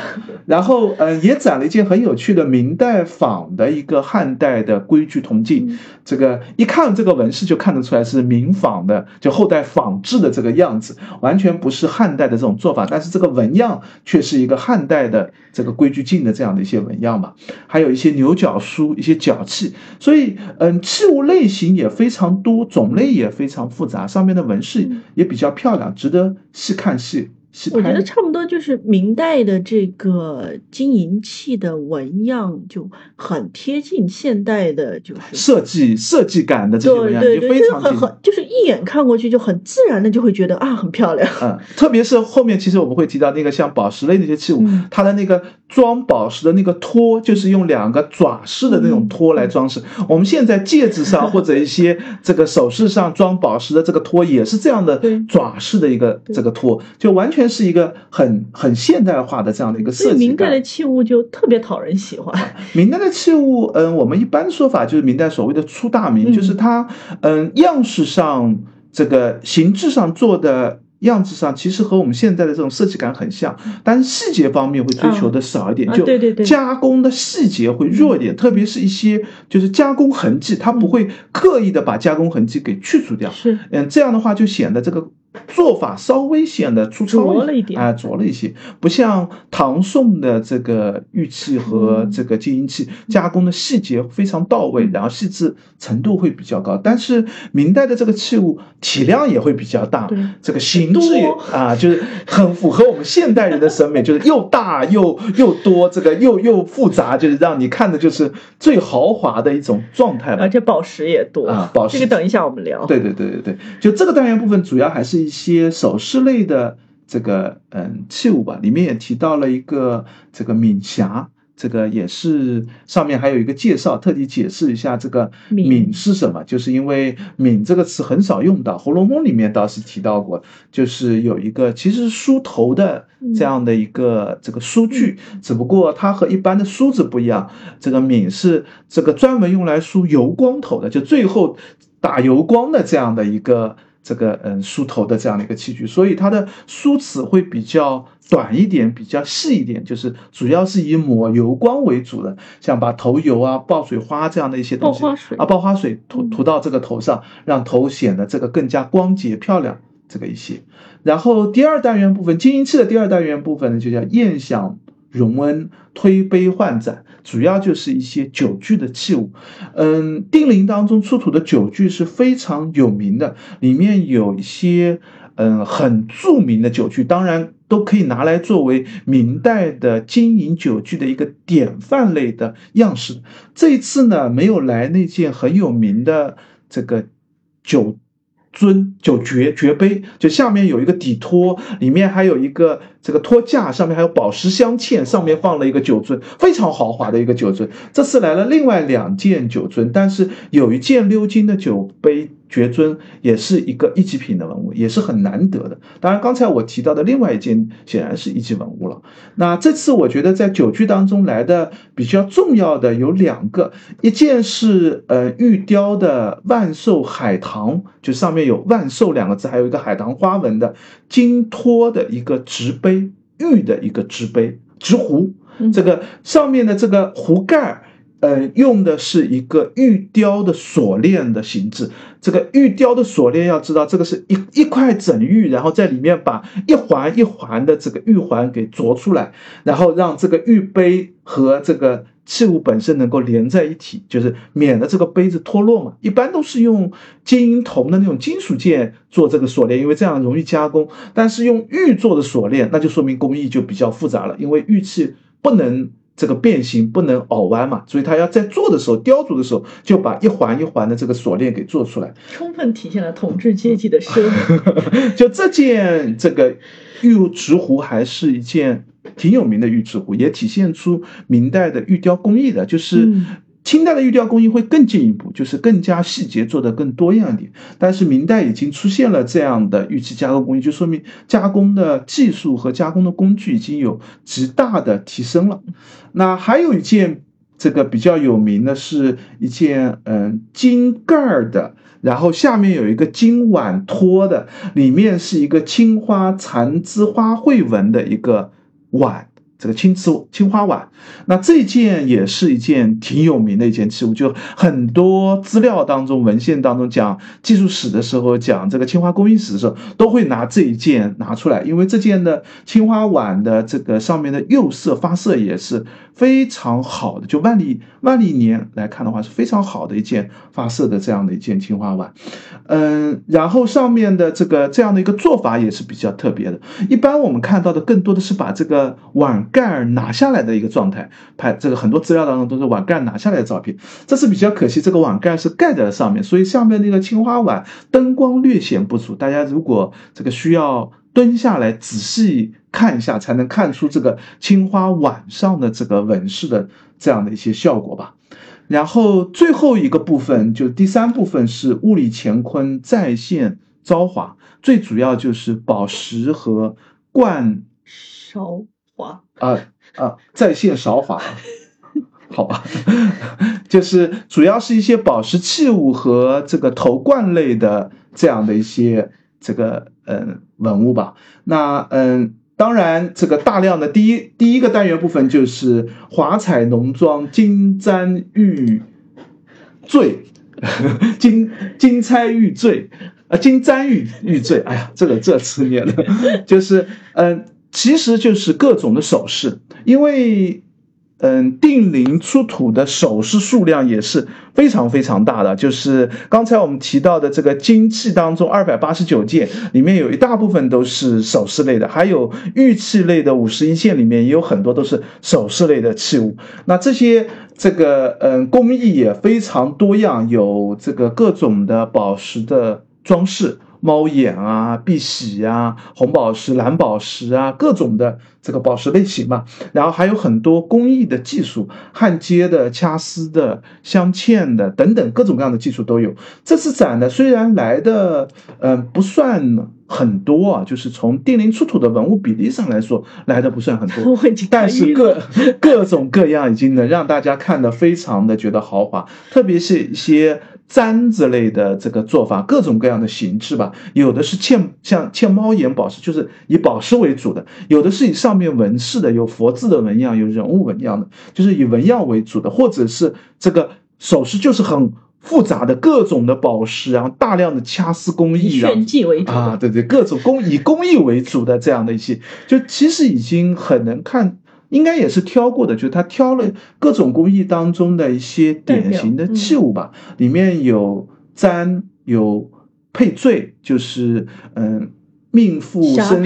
Speaker 2: 然后，嗯，也展了一件很有趣的明代仿的一个汉代的规矩铜镜。这个一看这个纹饰就看得出来是明仿的，就后代仿制的这个样子，完全不是汉代的这种做法。但是这个纹样却是一个汉代的这个规矩镜的这样的一些纹样嘛。还有一些牛角梳、一些角器，所以，嗯，器物类型也非常多，种类也非常复杂，上面的纹饰也比较漂亮，值得细看细。
Speaker 1: 我觉得差不多就是明代的这个金银器的纹样就很贴近现代的，就是
Speaker 2: 设计设计感的这些纹样，
Speaker 1: 就
Speaker 2: 非常
Speaker 1: 很很就是一眼看过去就很自然的就会觉得啊很漂亮。
Speaker 2: 嗯，特别是后面其实我们会提到那个像宝石类那些器物，它的那个装宝石的那个托，就是用两个爪式的那种托来装饰。我们现在戒指上或者一些 (laughs) 这个首饰上装宝石的这个托也是这样的爪式的一个这个托，就完全。全是一个很很现代化的这样的一个设计。
Speaker 1: 明代的器物就特别讨人喜欢。(laughs)
Speaker 2: 明代的器物，嗯，我们一般说法就是明代所谓的出大名，就是它，嗯，样式上这个形制上做的样子上，其实和我们现在的这种设计感很像，但是细节方面会追求的少一点，就
Speaker 1: 对对对，
Speaker 2: 加工的细节会弱一点，特别是一些就是加工痕迹，它不会刻意的把加工痕迹给去除掉。
Speaker 1: 是，
Speaker 2: 嗯，这样的话就显得这个。做法稍微显得粗糙
Speaker 1: 了一点，
Speaker 2: 啊，拙了一些，不像唐宋的这个玉器和这个金银器加工的细节非常到位，然后细致程度会比较高。但是明代的这个器物体量也会比较大，这个形制啊，就是很符合我们现代人的审美，就是又大又又多，这个又又复杂，就是让你看的就是最豪华的一种状态。
Speaker 1: 而且宝石也多
Speaker 2: 啊，宝石
Speaker 1: 这个等一下我们聊。
Speaker 2: 对对对对对，就这个单元部分主要还是。一些首饰类的这个嗯器物吧，里面也提到了一个这个闽匣，这个也是上面还有一个介绍，特地解释一下这个闽是什么，就是因为闽这个词很少用到，《红楼梦》里面倒是提到过，就是有一个其实梳头的这样的一个这个梳具，只不过它和一般的梳子不一样，这个闽是这个专门用来梳油光头的，就最后打油光的这样的一个。这个嗯梳头的这样的一个器具，所以它的梳齿会比较短一点，比较细一点，就是主要是以抹油光为主的，像把头油啊、爆水花这样的一些东西啊，爆花水涂涂到这个头上，让头显得这个更加光洁漂亮，这个一些。然后第二单元部分，金银器的第二单元部分呢，就叫宴享。荣恩推杯换盏，主要就是一些酒具的器物。嗯，定陵当中出土的酒具是非常有名的，里面有一些嗯很著名的酒具，当然都可以拿来作为明代的金银酒具的一个典范类的样式。这一次呢，没有来那件很有名的这个酒。尊酒爵爵杯，就下面有一个底托，里面还有一个这个托架上面还有宝石镶嵌，上面放了一个酒樽，非常豪华的一个酒樽。这次来了另外两件酒樽，但是有一件鎏金的酒杯。爵尊也是一个一级品的文物，也是很难得的。当然，刚才我提到的另外一件显然是一级文物了。那这次我觉得在酒具当中来的比较重要的有两个，一件是呃玉雕的万寿海棠，就上面有万寿两个字，还有一个海棠花纹的金托的一个直杯，玉的一个直杯直壶，这个上面的这个壶盖儿。呃，用的是一个玉雕的锁链的形制。这个玉雕的锁链，要知道这个是一一块整玉，然后在里面把一环一环的这个玉环给琢出来，然后让这个玉杯和这个器物本身能够连在一起，就是免得这个杯子脱落嘛。一般都是用金银铜的那种金属件做这个锁链，因为这样容易加工。但是用玉做的锁链，那就说明工艺就比较复杂了，因为玉器不能。这个变形不能拗弯嘛，所以他要在做的时候，雕琢的时候就把一环一环的这个锁链给做出来，
Speaker 1: 充分体现了统治阶级的奢。(laughs)
Speaker 2: 就这件这个玉直壶还是一件挺有名的玉直壶，也体现出明代的玉雕工艺的，就是。清代的玉雕工艺会更进一步，就是更加细节做得更多样一点。但是明代已经出现了这样的玉器加工工艺，就说明加工的技术和加工的工具已经有极大的提升了。那还有一件这个比较有名的是一件嗯金盖儿的，然后下面有一个金碗托的，里面是一个青花蚕枝花卉纹的一个碗。这个青瓷青花碗，那这件也是一件挺有名的一件器物，就很多资料当中、文献当中讲技术史的时候，讲这个青花工艺史的时候，都会拿这一件拿出来，因为这件的青花碗的这个上面的釉色发色也是非常好的，就万历万历年来看的话是非常好的一件发色的这样的一件青花碗，嗯，然后上面的这个这样的一个做法也是比较特别的，一般我们看到的更多的是把这个碗。盖儿拿下来的一个状态，拍这个很多资料当中都是碗盖拿下来的照片，这是比较可惜。这个碗盖是盖在了上面，所以上面那个青花碗灯光略显不足。大家如果这个需要蹲下来仔细看一下，才能看出这个青花碗上的这个纹饰的这样的一些效果吧。然后最后一个部分，就第三部分是物理乾坤再现朝华，最主要就是宝石和冠
Speaker 1: 韶华。
Speaker 2: 啊啊，再现韶华，好吧，(laughs) 就是主要是一些宝石器物和这个头冠类的这样的一些这个嗯文物吧。那嗯，当然这个大量的第一第一个单元部分就是华彩浓妆金簪玉坠，(laughs) 金金钗玉坠啊，金簪玉玉坠，哎呀，这个这词念的，(laughs) 就是嗯。其实就是各种的首饰，因为，嗯，定陵出土的首饰数量也是非常非常大的。就是刚才我们提到的这个金器当中，二百八十九件里面有一大部分都是首饰类的，还有玉器类的五十一件里面也有很多都是首饰类的器物。那这些这个嗯工艺也非常多样，有这个各种的宝石的装饰。猫眼啊，碧玺啊，红宝石、蓝宝石啊，各种的这个宝石类型嘛，然后还有很多工艺的技术，焊接的、掐丝的、镶嵌的等等各种各样的技术都有。这次展呢，虽然来的嗯不算很多啊，就是从定陵出土的文物比例上来说，来的不算很多，(laughs) 但是各 (laughs) 各种各样已经能让大家看得非常的觉得豪华，特别是一些。簪子类的这个做法，各种各样的形制吧，有的是嵌像嵌猫眼宝石，就是以宝石为主的；有的是以上面纹饰的，有佛字的纹样，有人物纹样的，就是以纹样为主的；或者是这个首饰就是很复杂的各种的宝石，然后大量的掐丝工艺，
Speaker 1: 炫技为主。
Speaker 2: 啊，对对，各种工以工艺为主的这样的一些，就其实已经很能看。应该也是挑过的，就是他挑了各种工艺当中的一些典型的器物吧，里面有簪，有佩坠，就是嗯，命妇身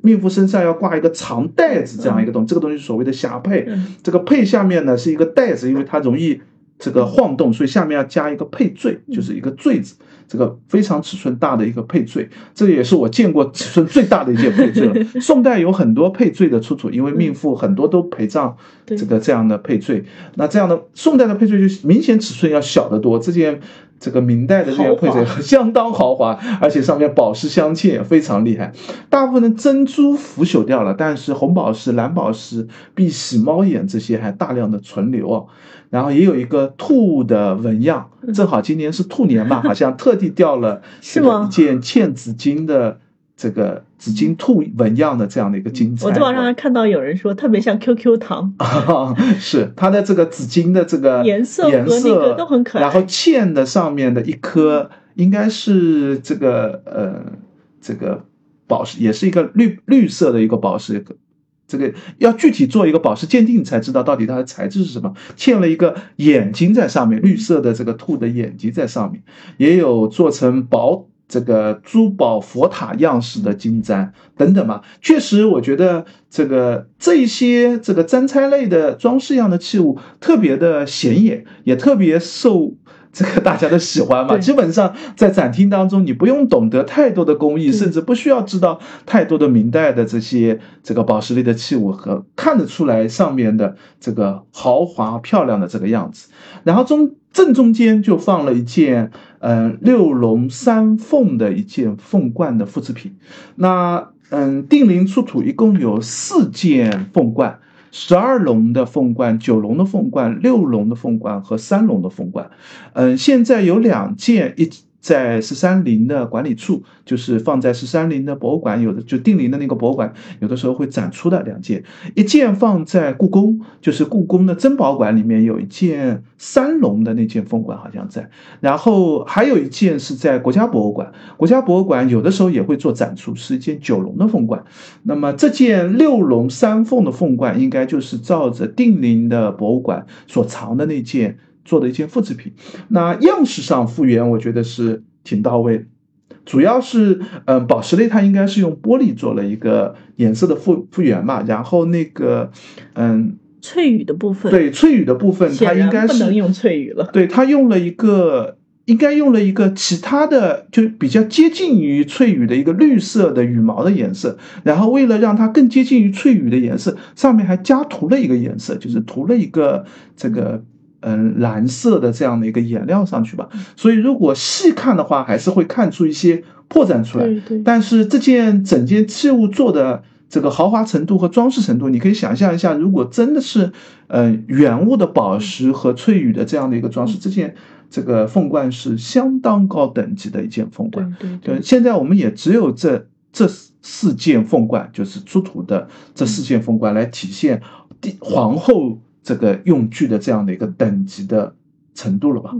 Speaker 2: 命妇身上要挂一个长带子这样一个东西，这个东西所谓的霞佩。这个佩下面呢是一个带子，因为它容易这个晃动，所以下面要加一个配坠，就是一个坠子。这个非常尺寸大的一个配坠，这也是我见过尺寸最大的一件配坠了。(laughs) 宋代有很多配坠的出土，因为命妇很多都陪葬这个这样的配坠，那这样的宋代的配坠就明显尺寸要小得多。这件。这个明代的这个配色相当豪华，(laughs) 而且上面宝石镶嵌也非常厉害。大部分的珍珠腐朽掉了，但是红宝石、蓝宝石、碧玺、猫眼这些还大量的存留哦。然后也有一个兔的纹样，正好今年是兔年嘛，好像特地掉了
Speaker 1: 是吗？
Speaker 2: 一件嵌紫金的。这个紫金兔纹样的这样的一个金彩，
Speaker 1: 我在网上看到有人说特别像 QQ 糖，(laughs)
Speaker 2: 是它的这个紫金的这个
Speaker 1: 颜色
Speaker 2: 颜色
Speaker 1: 都很可爱。
Speaker 2: 然后嵌的上面的一颗应该是这个呃这个宝石，也是一个绿绿色的一个宝石。这个要具体做一个宝石鉴定才知道到底它的材质是什么。嵌了一个眼睛在上面，绿色的这个兔的眼睛在上面，也有做成宝。这个珠宝佛塔样式的金簪等等嘛，确实，我觉得这个这一些这个簪钗类的装饰样的器物特别的显眼，也特别受这个大家的喜欢嘛。基本上在展厅当中，你不用懂得太多的工艺，甚至不需要知道太多的明代的这些这个宝石类的器物，和看得出来上面的这个豪华漂亮的这个样子。然后中正中间就放了一件。嗯，六龙三凤的一件凤冠的复制品。那嗯，定陵出土一共有四件凤冠：十二龙的凤冠、九龙的凤冠、六龙的凤冠和三龙的凤冠。嗯，现在有两件一。在十三陵的管理处，就是放在十三陵的博物馆，有的就定陵的那个博物馆，有的时候会展出的两件，一件放在故宫，就是故宫的珍宝馆里面有一件三龙的那件凤冠，好像在，然后还有一件是在国家博物馆，国家博物馆有的时候也会做展出，是一件九龙的凤冠，那么这件六龙三凤的凤冠，应该就是照着定陵的博物馆所藏的那件。做的一件复制品，那样式上复原，我觉得是挺到位。主要是，嗯，宝石类它应该是用玻璃做了一个颜色的复复原嘛。然后那个，嗯，
Speaker 1: 翠羽的部分，
Speaker 2: 对，翠羽的部分，它应该是
Speaker 1: 不能用翠羽了。
Speaker 2: 对，它用了一个，应该用了一个其他的，就比较接近于翠羽的一个绿色的羽毛的颜色。然后为了让它更接近于翠羽的颜色，上面还加涂了一个颜色，就是涂了一个这个。嗯，蓝色的这样的一个颜料上去吧，所以如果细看的话，还是会看出一些破绽出来。
Speaker 1: 对对。
Speaker 2: 但是这件整件器物做的这个豪华程度和装饰程度，你可以想象一下，如果真的是嗯原物的宝石和翠羽的这样的一个装饰，这件这个凤冠是相当高等级的一件凤冠。
Speaker 1: 对对对。
Speaker 2: 现在我们也只有这这四件凤冠，就是出土的这四件凤冠来体现帝皇后。这个用具的这样的一个等级的程度了吧？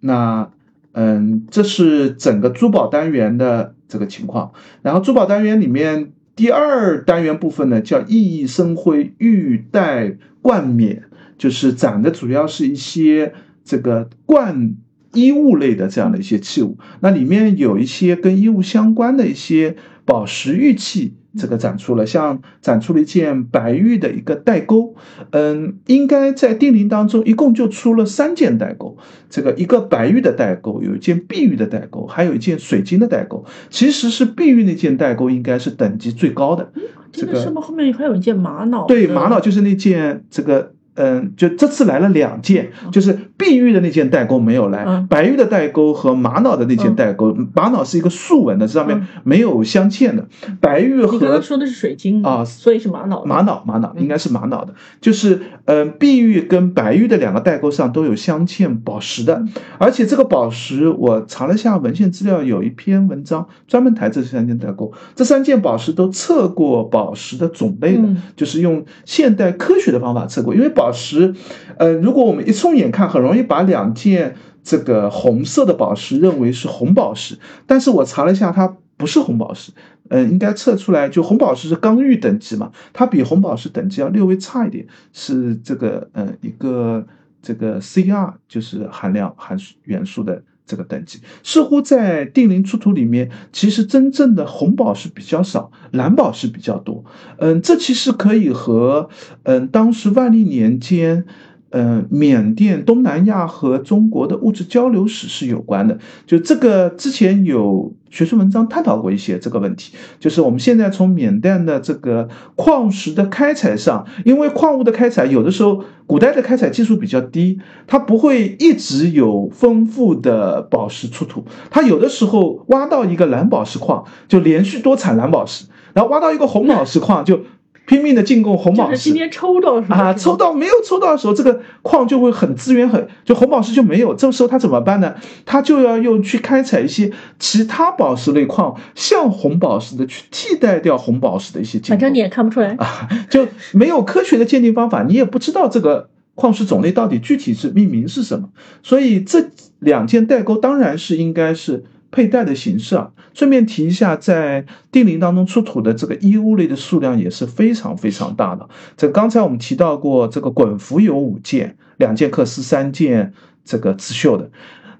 Speaker 2: 那嗯，这是整个珠宝单元的这个情况。然后珠宝单元里面第二单元部分呢，叫熠熠生辉玉带冠冕，就是展的主要是一些这个冠衣物类的这样的一些器物。那里面有一些跟衣物相关的一些宝石玉器。这个展出了，像展出了一件白玉的一个带钩，嗯，应该在定陵当中一共就出了三件带钩，这个一个白玉的带钩，有一件碧玉的带钩，还有一件水晶的带钩。其实是碧玉那件带钩应该是等级最高的。这个
Speaker 1: 是不是后面还有一件玛瑙？
Speaker 2: 对，玛瑙就是那件这个。嗯，就这次来了两件，就是碧玉的那件代沟没有来，白玉的代沟和玛瑙的那件代沟，玛瑙是一个竖纹的，上面没有镶嵌的。白玉和你
Speaker 1: 刚刚说的是水晶啊，所以是玛瑙。
Speaker 2: 玛瑙，玛瑙应该是玛瑙的，就是嗯，碧玉跟白玉的两个代沟上都有镶嵌宝石的，而且这个宝石我查了下文献资料，有一篇文章专门谈这三件代沟，这三件宝石都测过宝石的种类的，就是用现代科学的方法测过，因为宝。宝石，呃，如果我们一冲眼看，很容易把两件这个红色的宝石认为是红宝石，但是我查了一下，它不是红宝石，嗯，应该测出来就红宝石是刚玉等级嘛，它比红宝石等级要略微差一点，是这个呃一个这个 Cr 就是含量含元素的。这个等级似乎在定陵出土里面，其实真正的红宝石比较少，蓝宝石比较多。嗯，这其实可以和嗯当时万历年间，呃，缅甸、东南亚和中国的物质交流史是有关的。就这个之前有学术文章探讨过一些这个问题，就是我们现在从缅甸的这个矿石的开采上，因为矿物的开采有的时候古代的开采技术比较低，它不会一直有丰富的宝石出土，它有的时候挖到一个蓝宝石矿，就连续多产蓝宝石，然后挖到一个红宝石矿就。拼命的进攻红宝石，
Speaker 1: 今天抽到
Speaker 2: 啊，抽到没有抽到的时候，这个矿就会很资源很，就红宝石就没有。这个时候他怎么办呢？他就要用去开采一些其他宝石类矿，像红宝石的去替代掉红宝石的一些。
Speaker 1: 反正你也看不出来
Speaker 2: 啊，就没有科学的鉴定方法，你也不知道这个矿石种类到底具体是命名是什么。所以这两件代沟当然是应该是。佩戴的形式啊，顺便提一下，在定陵当中出土的这个衣物类的数量也是非常非常大的。这刚才我们提到过，这个衮服有五件，两件缂丝，三件这个刺绣的。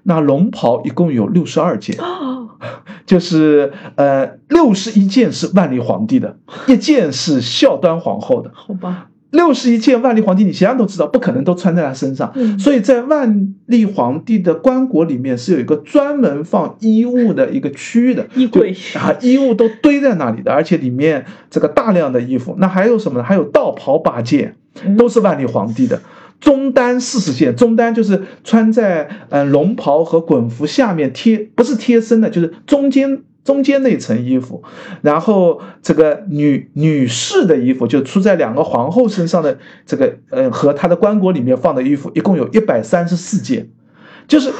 Speaker 2: 那龙袍一共有六十二件，(laughs) 就是呃，六十一件是万历皇帝的，一件是孝端皇后的。
Speaker 1: 好吧。
Speaker 2: 六十一件万历皇帝，你想想都知道，不可能都穿在他身上。所以在万历皇帝的棺椁里面是有一个专门放衣物的一个区域的
Speaker 1: 衣柜
Speaker 2: 啊，衣物都堆在那里的，而且里面这个大量的衣服。那还有什么呢？还有道袍八件，都是万历皇帝的。中单四十件，中单就是穿在嗯龙袍和衮服下面贴，不是贴身的，就是中间。中间那层衣服，然后这个女女士的衣服就出在两个皇后身上的这个，呃，和她的棺椁里面放的衣服，一共有一百三十四件，就是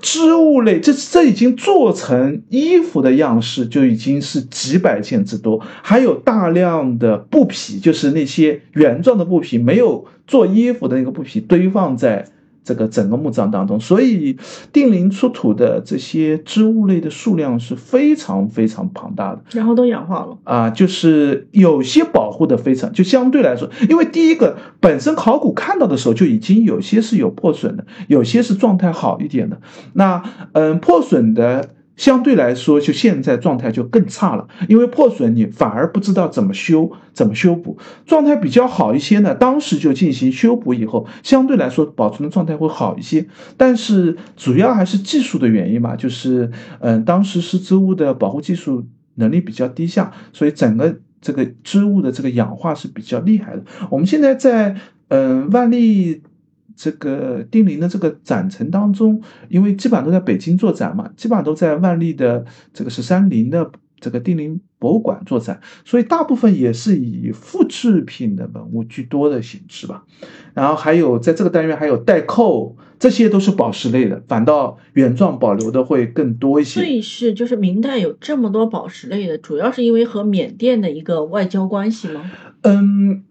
Speaker 2: 织物类，这这已经做成衣服的样式就已经是几百件之多，还有大量的布匹，就是那些原状的布匹，没有做衣服的那个布匹堆放在。这个整个墓葬当中，所以定陵出土的这些织物类的数量是非常非常庞大的，
Speaker 1: 然后都氧化了
Speaker 2: 啊，就是有些保护的非常，就相对来说，因为第一个本身考古看到的时候就已经有些是有破损的，有些是状态好一点的，那嗯破损的。相对来说，就现在状态就更差了，因为破损你反而不知道怎么修，怎么修补。状态比较好一些呢，当时就进行修补以后，相对来说保存的状态会好一些。但是主要还是技术的原因嘛，就是嗯，当时是织物的保护技术能力比较低下，所以整个这个织物的这个氧化是比较厉害的。我们现在在嗯万历。这个定陵的这个展陈当中，因为基本上都在北京做展嘛，基本上都在万历的这个十三陵的这个定陵博物馆做展，所以大部分也是以复制品的文物居多的形式吧。然后还有在这个单元还有带扣，这些都是宝石类的，反倒原状保留的会更多一些。
Speaker 1: 所以是就是明代有这么多宝石类的，主要是因为和缅甸的一个外交关系吗？
Speaker 2: 嗯。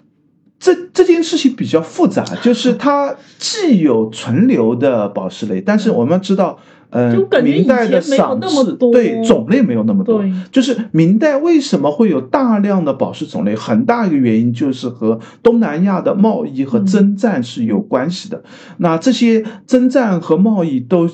Speaker 2: 这这件事情比较复杂，就是 (laughs) 它既有存留的宝石类，但是我们知道，嗯，明代的赏赐对种类没有那么多。就是明代为什么会有大量的宝石种类，很大一个原因就是和东南亚的贸易和征战是有关系的。那这些征战和贸易都。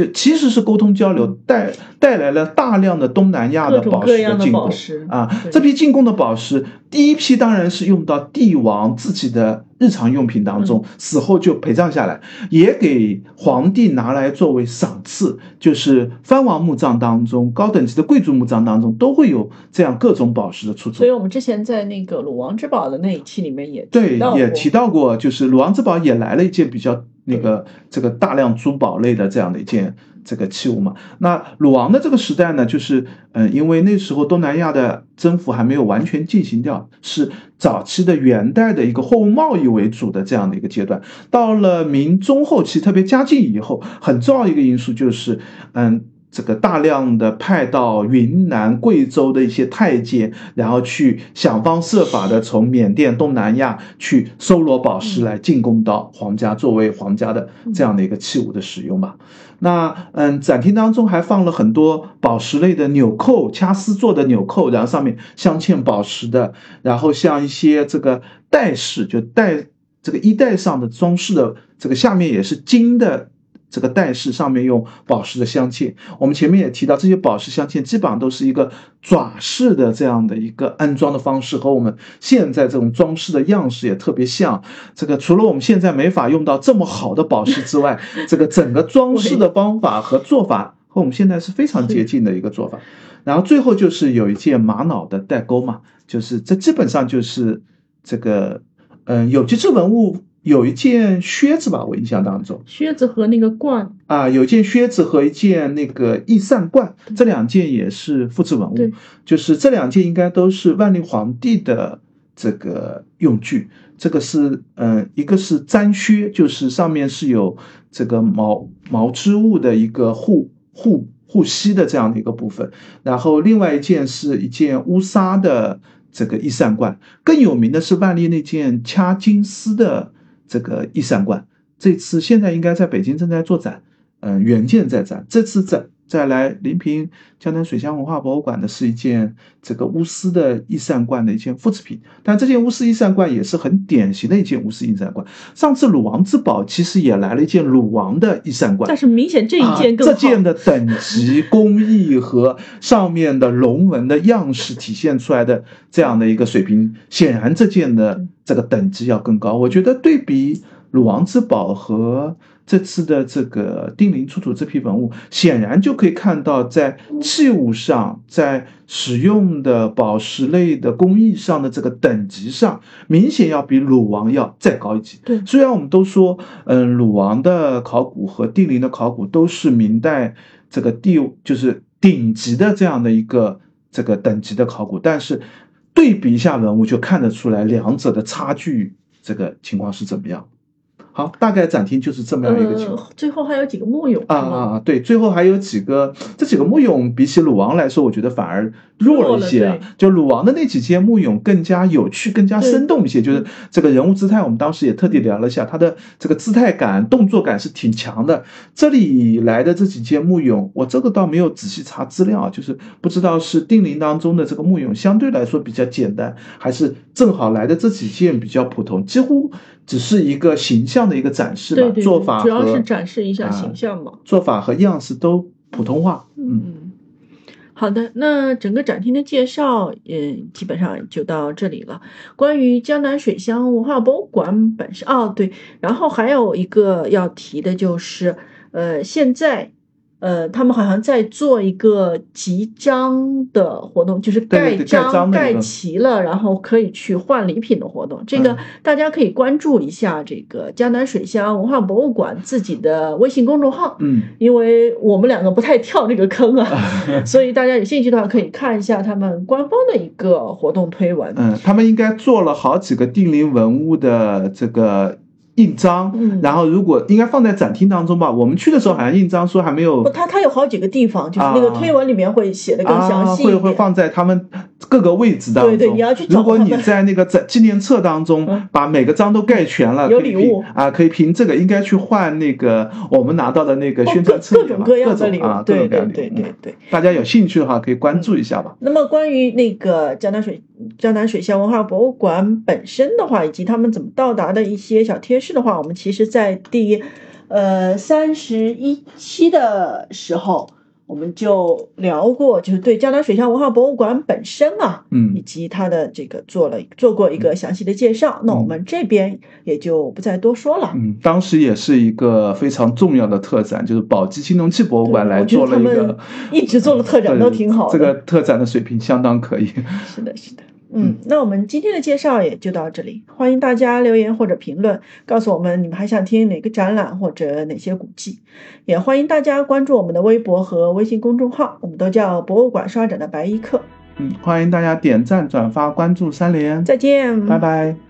Speaker 2: 就其实是沟通交流带带来了大量的东南亚的宝石的进贡啊，这批进贡的宝石，第一批当然是用到帝王自己的日常用品当中，死后就陪葬下来，也给皇帝拿来作为赏赐，就是藩王墓葬当中、高等级的贵族墓葬当中都会有这样各种宝石的出土。
Speaker 1: 所以我们之前在那个鲁王之宝的那一期里面也
Speaker 2: 对也提到过，就是鲁王之宝也来了一件比较。那个这个大量珠宝类的这样的一件这个器物嘛，那鲁王的这个时代呢，就是嗯，因为那时候东南亚的征服还没有完全进行掉，是早期的元代的一个货物贸易为主的这样的一个阶段。到了明中后期，特别嘉靖以后，很重要一个因素就是嗯。这个大量的派到云南、贵州的一些太监，然后去想方设法的从缅甸、东南亚去搜罗宝石来进贡到皇家，作为皇家的这样的一个器物的使用吧。那嗯，展厅当中还放了很多宝石类的纽扣、掐丝做的纽扣，然后上面镶嵌宝石的，然后像一些这个带饰，就带这个衣带上的装饰的，这个下面也是金的。这个带饰上面用宝石的镶嵌。我们前面也提到，这些宝石镶嵌基本上都是一个爪式的这样的一个安装的方式，和我们现在这种装饰的样式也特别像。这个除了我们现在没法用到这么好的宝石之外，(laughs) 这个整个装饰的方法和做法和我们现在是非常接近的一个做法。然后最后就是有一件玛瑙的带钩嘛，就是这基本上就是这个嗯有机质文物。有一件靴子吧，我印象当中，
Speaker 1: 靴子和那个冠
Speaker 2: 啊，有件靴子和一件那个翼扇冠，这两件也是复制文物，就是这两件应该都是万历皇帝的这个用具。这个是嗯，一个是毡靴，就是上面是有这个毛毛织物的一个护护护膝的这样的一个部分，然后另外一件是一件乌纱的这个翼扇冠，更有名的是万历那件掐金丝的。这个易善观，这次现在应该在北京正在做展，嗯，原件在展。这次展再来临平江南水乡文化博物馆的是一件这个乌丝的易扇冠的一件复制品，但这件乌丝易扇冠也是很典型的一件乌丝易扇冠。上次鲁王之宝其实也来了一件鲁王的易扇冠，
Speaker 1: 但是明显这一件更
Speaker 2: 这件的等级、工艺和上面的龙纹的样式体现出来的这样的一个水平，显然这件的。这个等级要更高，我觉得对比鲁王之宝和这次的这个定陵出土这批文物，显然就可以看到，在器物上，在使用的宝石类的工艺上的这个等级上，明显要比鲁王要再高一级。
Speaker 1: 对，
Speaker 2: 虽然我们都说，嗯，鲁王的考古和定陵的考古都是明代这个第就是顶级的这样的一个这个等级的考古，但是。对比一下文物，就看得出来两者的差距，这个情况是怎么样？好，大概展厅就是这么样一个情况。
Speaker 1: 最后还有几个木俑
Speaker 2: 啊啊，对，最后还有几个，这几个木俑比起鲁王来说，我觉得反而弱了一些。就鲁王的那几件木俑更加有趣，更加生动一些。就是这个人物姿态，我们当时也特地聊了一下，他的这个姿态感、动作感是挺强的。这里来的这几件木俑，我这个倒没有仔细查资料，就是不知道是定陵当中的这个木俑相对来说比较简单，还是正好来的这几件比较普通，几乎。只是一个形象的一个展示
Speaker 1: 吧，
Speaker 2: 做法
Speaker 1: 主要是展示一下形象嘛，
Speaker 2: 做法和样式都普通话。嗯，
Speaker 1: 好的，那整个展厅的介绍，嗯，基本上就到这里了。关于江南水乡文化博物馆本身，哦对，然后还有一个要提的就是，呃，现在。呃，他们好像在做一个集章的活动，就是盖章盖齐了，然后可以去换礼品的活动。这个大家可以关注一下这个江南水乡文化博物馆自己的微信公众号。
Speaker 2: 嗯，
Speaker 1: 因为我们两个不太跳这个坑啊，(laughs) 所以大家有兴趣的话可以看一下他们官方的一个活动推文。
Speaker 2: 嗯，他们应该做了好几个定陵文物的这个。印章，然后如果应该放在展厅当中吧。我们去的时候好像印章说还没有。
Speaker 1: 它它有好几个地方，就是那个推文里面会写的更详细
Speaker 2: 会会放在他们各个位置当中。
Speaker 1: 对对，你要去找。
Speaker 2: 如果你在那个在纪念册当中把每个章都盖全了，
Speaker 1: 有礼物
Speaker 2: 啊，可以凭这个应该去换那个我们拿到的那个宣传册。
Speaker 1: 各种各样的礼物
Speaker 2: 啊，
Speaker 1: 对对对对对。
Speaker 2: 大家有兴趣的话可以关注一下吧。
Speaker 1: 那么关于那个江南水江南水乡文化博物馆本身的话，以及他们怎么到达的一些小贴士的话，我们其实。在第，呃三十一期的时候，我们就聊过，就是对江南水乡文化博物馆本身啊，
Speaker 2: 嗯，
Speaker 1: 以及它的这个做了做过一个详细的介绍。那我们这边也就不再多说了。
Speaker 2: 嗯，当时也是一个非常重要的特展，就是宝鸡青铜器博物馆来做了一个，
Speaker 1: 一直做的特展都挺好
Speaker 2: 的。这个特展的水平相当可以。
Speaker 1: 是的，是的。嗯，那我们今天的介绍也就到这里。欢迎大家留言或者评论，告诉我们你们还想听哪个展览或者哪些古迹。也欢迎大家关注我们的微博和微信公众号，我们都叫博物馆刷展的白衣客。
Speaker 2: 嗯，欢迎大家点赞、转发、关注三连。
Speaker 1: 再见，
Speaker 2: 拜拜。